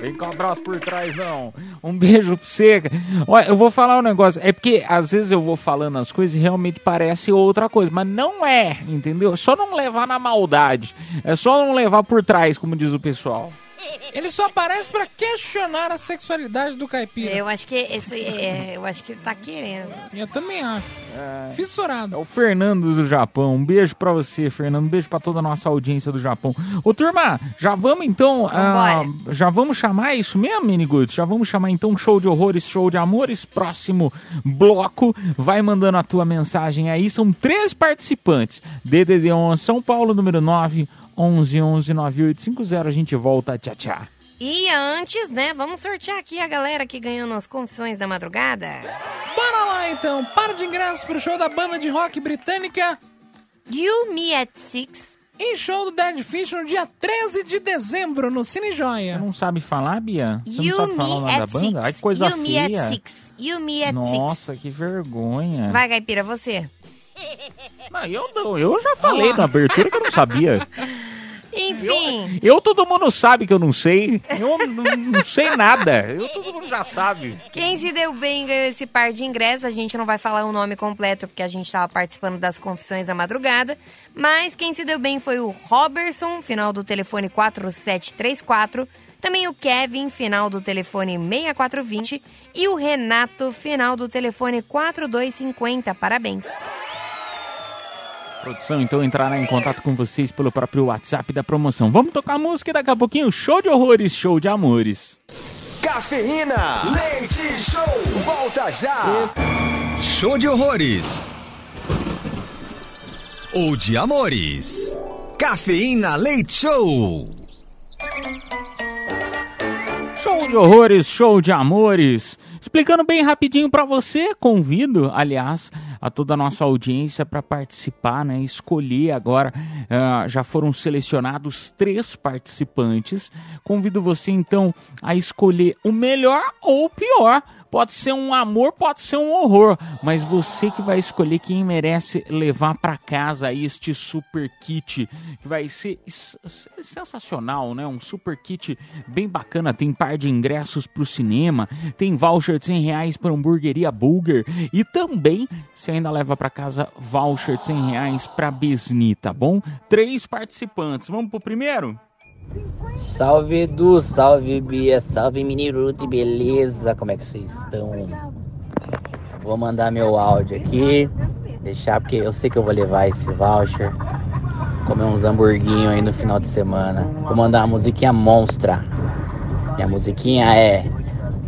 vem com um abraço por trás, não. Um beijo pra você. Olha, eu vou falar um negócio. É porque às vezes eu vou falando as coisas e realmente parece outra coisa. Mas não é, entendeu? É só não levar na maldade. É só não levar por trás, como diz o pessoal. Ele só aparece pra questionar a sexualidade do caipira. Eu acho que esse, é, eu acho que ele tá querendo. Eu também acho. Fissurado. É o Fernando do Japão. Um beijo pra você, Fernando. Um beijo pra toda a nossa audiência do Japão. Ô, turma, já vamos então. ah, já vamos chamar isso mesmo, Miniguts? Já vamos chamar então show de horrores, show de amores. Próximo bloco. Vai mandando a tua mensagem aí. São três participantes. DDD 11 São Paulo, número 9. 11 11 9850. A gente volta. Tchau, tchau. E antes, né, vamos sortear aqui a galera que ganhou nas confissões da madrugada. Bora lá então, para de ingressos pro show da banda de rock britânica You Me at Six. Em show do Dead Fish no dia 13 de dezembro no Cine Joia. Você não sabe falar, Bia? Você You não sabe falar o Me nome da at banda? Six. Ai, que coisa you Me feia. at Six. You Me at Six. Nossa, que vergonha. Vai, Caipira, você. Não, eu não, eu já falei na abertura que eu não sabia. Enfim. Eu, todo mundo sabe que eu não sei. Eu não, não sei nada. Eu, todo mundo já sabe. Quem se deu bem ganhou esse par de ingressos. A gente não vai falar o nome completo porque a gente estava participando das confissões da madrugada. Mas quem se deu bem foi o Robertson, final do telefone 4734. Também o Kevin, final do telefone 6420. E o Renato, final do telefone 4250. Parabéns. Produção, então, entrará em contato com vocês pelo próprio WhatsApp da promoção. Vamos tocar música e daqui a pouquinho, show de horrores, show de amores. Cafeína, leite show, volta já. Show de horrores. Ou de amores. Cafeína Leite Show. Show de horrores, show de amores. Explicando bem rapidinho pra você, convido, aliás, a toda a nossa audiência para participar, né? Escolher agora, ah, já foram selecionados três participantes. Convido você então a escolher o melhor ou o pior. Pode ser um amor, pode ser um horror, mas você que vai escolher quem merece levar para casa este super kit, que vai ser sensacional, né? Um super kit bem bacana, tem par de ingressos pro cinema, tem voucher de 100 reais para hamburgueria Bulger e também você ainda leva para casa voucher de 100 reais para Besni, tá bom? Três participantes, vamos pro primeiro? Salve Edu, salve Bia, salve Mini Ruth, beleza? Como é que vocês estão? Vou mandar meu áudio aqui, deixar porque eu sei que eu vou levar esse voucher, comer uns hamburguinhos aí no final de semana. Vou mandar uma musiquinha monstra. A musiquinha é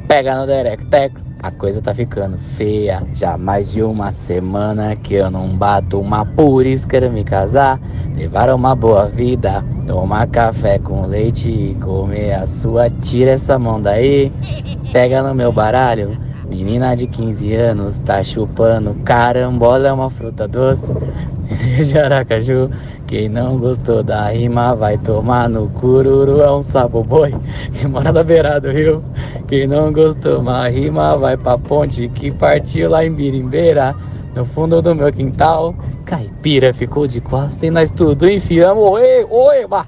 Pega no Derek Tecno. A coisa tá ficando feia. Já mais de uma semana que eu não bato uma por isso quero me casar. Levar uma boa vida. Tomar café com leite e comer a sua. Tira essa mão daí. Pega no meu baralho. Menina de 15 anos tá chupando. Carambola é uma fruta doce. de Aracaju. Quem não gostou da rima vai tomar no cururu. É um sapo boi que mora na beirada do rio. Quem não gostou da rima vai pra ponte que partiu lá em Birimbeira. No fundo do meu quintal, caipira ficou de costa e nós tudo enfiamos. Oi, oi, bah.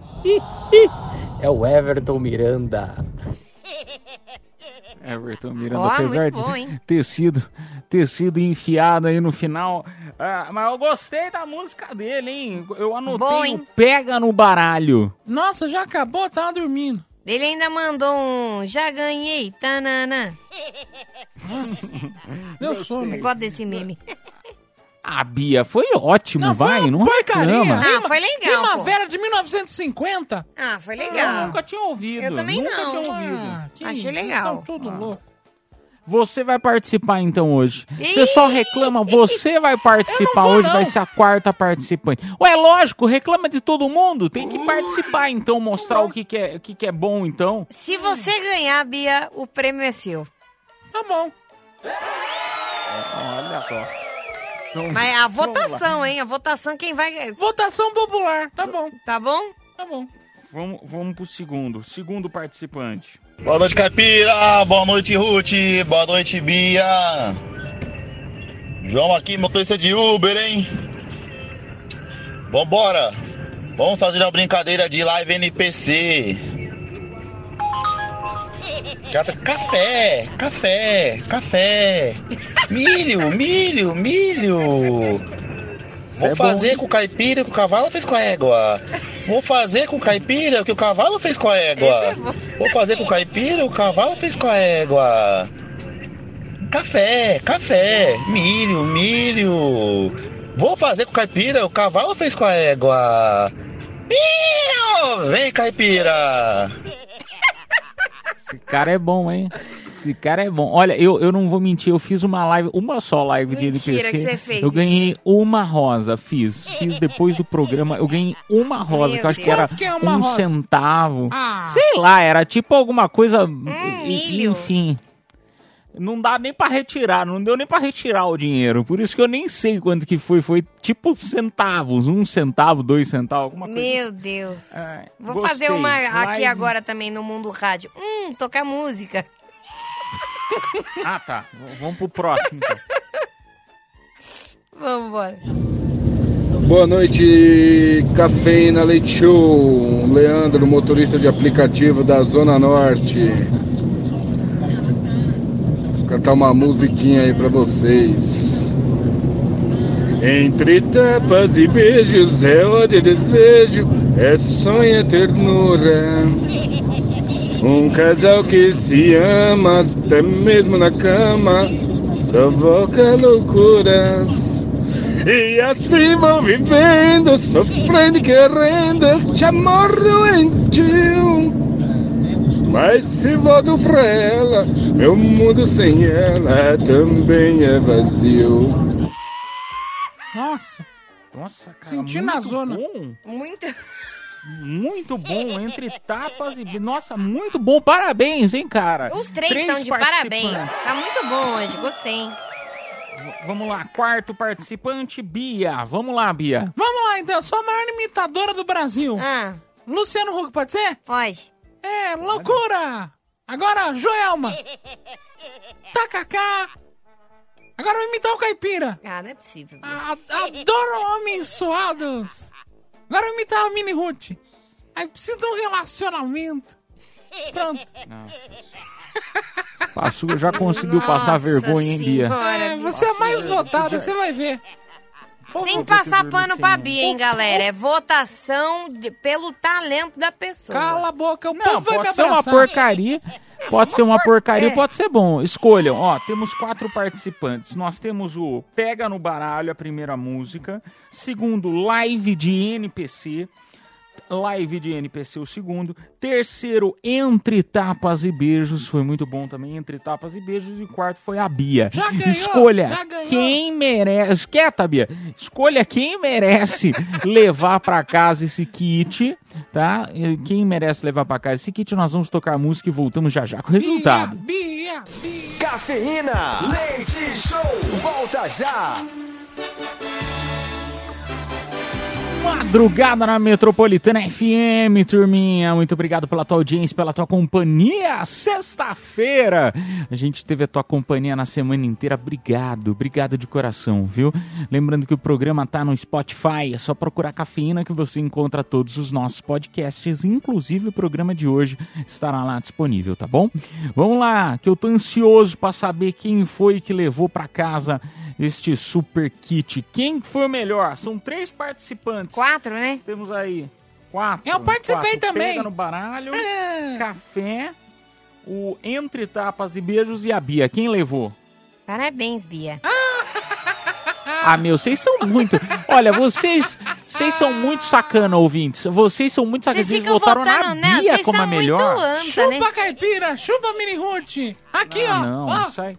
É o Everton Miranda. Everton Miranda, Ó, apesar bom, de ter sido, ter sido enfiado aí no final. Ah, mas eu gostei da música dele, hein? Eu anotei Bom, o hein? Pega no Baralho. Nossa, já acabou, tava dormindo. Ele ainda mandou um já ganhei, tanana. Deu sono. Eu gosto desse meme. Ah, Bia, foi ótimo, vai, não Porcaria. reclama. Ah, foi legal, pô. Primavera de 1950. Ah, foi legal. Eu nunca tinha ouvido. Eu também nunca não. tinha ouvido. Ah, que Achei isso, legal. são tudo louco. Você vai participar então hoje. Você só reclama, você vai participar vou, hoje, não. vai ser a quarta participante. Ué, lógico, reclama de todo mundo, tem que participar então, mostrar o que, que, é, o que, que é bom então. Se você ganhar, Bia, o prêmio é seu. Tá bom. Olha só. Então, Mas a vamos lá. votação, hein? A votação quem vai. Votação popular, tá bom. Tá bom? Tá bom. Vamos, vamos pro segundo, segundo participante. Boa noite, Caipira. Boa noite, Ruth. Boa noite, Bia. João aqui, motorista de Uber, hein? Vambora. Vamos fazer uma brincadeira de live NPC. Café, café, café. Milho, milho, milho. Vou é fazer com caipira o que o cavalo fez com a égua. Vou fazer com caipira o que o cavalo fez com a égua. Vou fazer com caipira o que o cavalo fez com a égua. Café, café, milho, milho. Vou fazer com caipira o que o cavalo fez com a égua. Milho! Vem, caipira! Esse cara é bom, hein? Esse cara é bom. Olha, eu, eu não vou mentir, eu fiz uma live, uma só live de Mentira NPC. que você fez eu ganhei uma rosa, fiz. Fiz depois do programa, eu ganhei uma rosa, que eu acho que era que é um rosa? centavo. Ah. Sei lá, era tipo alguma coisa. Hum, milho. Enfim. Não dá nem pra retirar, não deu nem pra retirar o dinheiro. Por isso que eu nem sei quanto que foi. Foi tipo centavos, um centavo, dois centavos, alguma coisa. Meu Deus. Vou gostei. fazer uma aqui Live. agora também no Mundo Rádio. Hum, tocar música. Ah, tá. V- Vamos pro próximo. Então. Vamos embora. Boa noite, Cafeína Leite Show. Leandro, motorista de aplicativo da Zona Norte. Vou cantar uma musiquinha aí pra vocês. Entre tapas e beijos é ódio e desejo, é sonho e ternura. Um casal que se ama, até mesmo na cama, provoca loucuras. E assim vão vivendo, sofrendo e querendo este amor doentio. Mas se volto pra ela, meu mundo sem ela também é vazio. Nossa. Nossa, cara. Senti na zona. bom. Muito. Muito bom, entre tapas e. Nossa, muito bom. Parabéns, hein, cara? Os três Três estão de parabéns. Tá muito bom hoje, gostei. V- Vamos lá, quarto participante, Bia. Vamos lá, Bia. Vamos lá, então. Sou a maior imitadora do Brasil. Ah. Luciano Huck, pode ser? Pode. É, loucura! Agora, Joelma. Tacacá. Agora eu vou imitar o Caipira. Ah, não é possível. A- adoro homens suados. Agora eu imitar a Mini Ruth. Aí preciso de um relacionamento. Pronto. Passou, já conseguiu passar vergonha, hein, Bia? É, você é mais votada, você vai ver. Sem passar pano pra Bia, hein, galera? É votação de- pelo talento da pessoa. Cala a boca, o Não, povo vai me pode ser uma abraçar. porcaria. Pode ser uma porcaria, pode ser bom. Escolham. Ó, temos quatro participantes. Nós temos o Pega no Baralho, a primeira música. Segundo, Live de NPC. Live de NPC, o segundo. Terceiro, Entre Tapas e Beijos. Foi muito bom também, Entre Tapas e Beijos. E o quarto foi a Bia. Já ganhou, Escolha já ganhou. quem merece. Quieta, Bia. Escolha quem merece levar pra casa esse kit, tá? E Quem merece levar pra casa esse kit, nós vamos tocar música e voltamos já já com o resultado. Bia, Bia. Cafeína, leite show, volta já. Madrugada na Metropolitana FM, turminha. Muito obrigado pela tua audiência, pela tua companhia. Sexta-feira, a gente teve a tua companhia na semana inteira. Obrigado, obrigado de coração, viu? Lembrando que o programa tá no Spotify, é só procurar cafeína que você encontra todos os nossos podcasts, inclusive o programa de hoje estará lá disponível, tá bom? Vamos lá, que eu tô ansioso para saber quem foi que levou para casa este super kit. Quem foi o melhor? São três participantes. Quatro, né? Temos aí quatro. Eu participei quatro. também. Pega no baralho, É. café, o Entre Tapas e Beijos e a Bia. Quem levou? Parabéns, Bia. Ah, meu, vocês são muito. Olha, vocês, vocês são muito sacana, ouvintes. Vocês são muito sacanas. Vocês, votaram na nela, Bia vocês como a melhor. anta, Chupa né? caipira, chupa mini Ruth. Aqui, Ah, ó. não, ó. isso aí,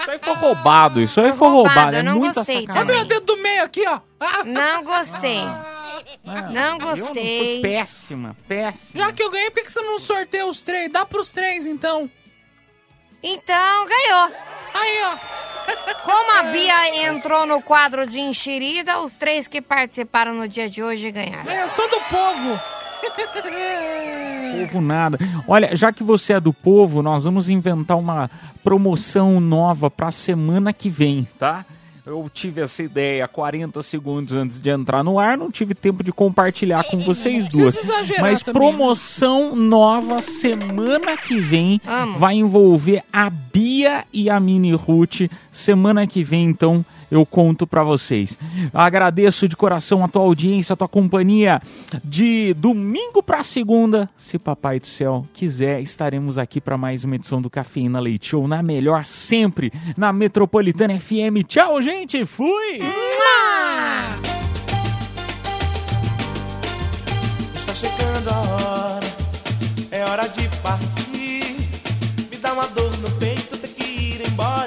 isso aí foi roubado. Isso aí foi roubado, É não muita gostei Olha sacanagem. meu dedo do meio aqui, ó. Ah, Não gostei. Não Foi gostei. péssima, péssima. já que eu ganhei, por que que você não sorteia os três? Dá pros três, então. Então, ganhou. Aí, ó. Como a Bia entrou no quadro de enxerida, os três que participaram no dia de hoje ganharam. Eu sou do povo. Povo nada. Olha, já que você é do povo, nós vamos inventar uma promoção nova pra semana que vem, tá? Eu tive essa ideia 40 segundos antes de entrar no ar, não tive tempo de compartilhar com vocês duas. Mas também, né? promoção nova semana que vem Amo. vai envolver a Bia e a Mini Ruth. Semana que vem, então, eu conto pra vocês. Agradeço de coração a tua audiência, a tua companhia. De domingo pra segunda, se papai do céu quiser, estaremos aqui para mais uma edição do Cafeína Leite Show, na melhor sempre, na Metropolitana FM. Tchau, gente. Fui. Está chegando a hora, é hora de partir.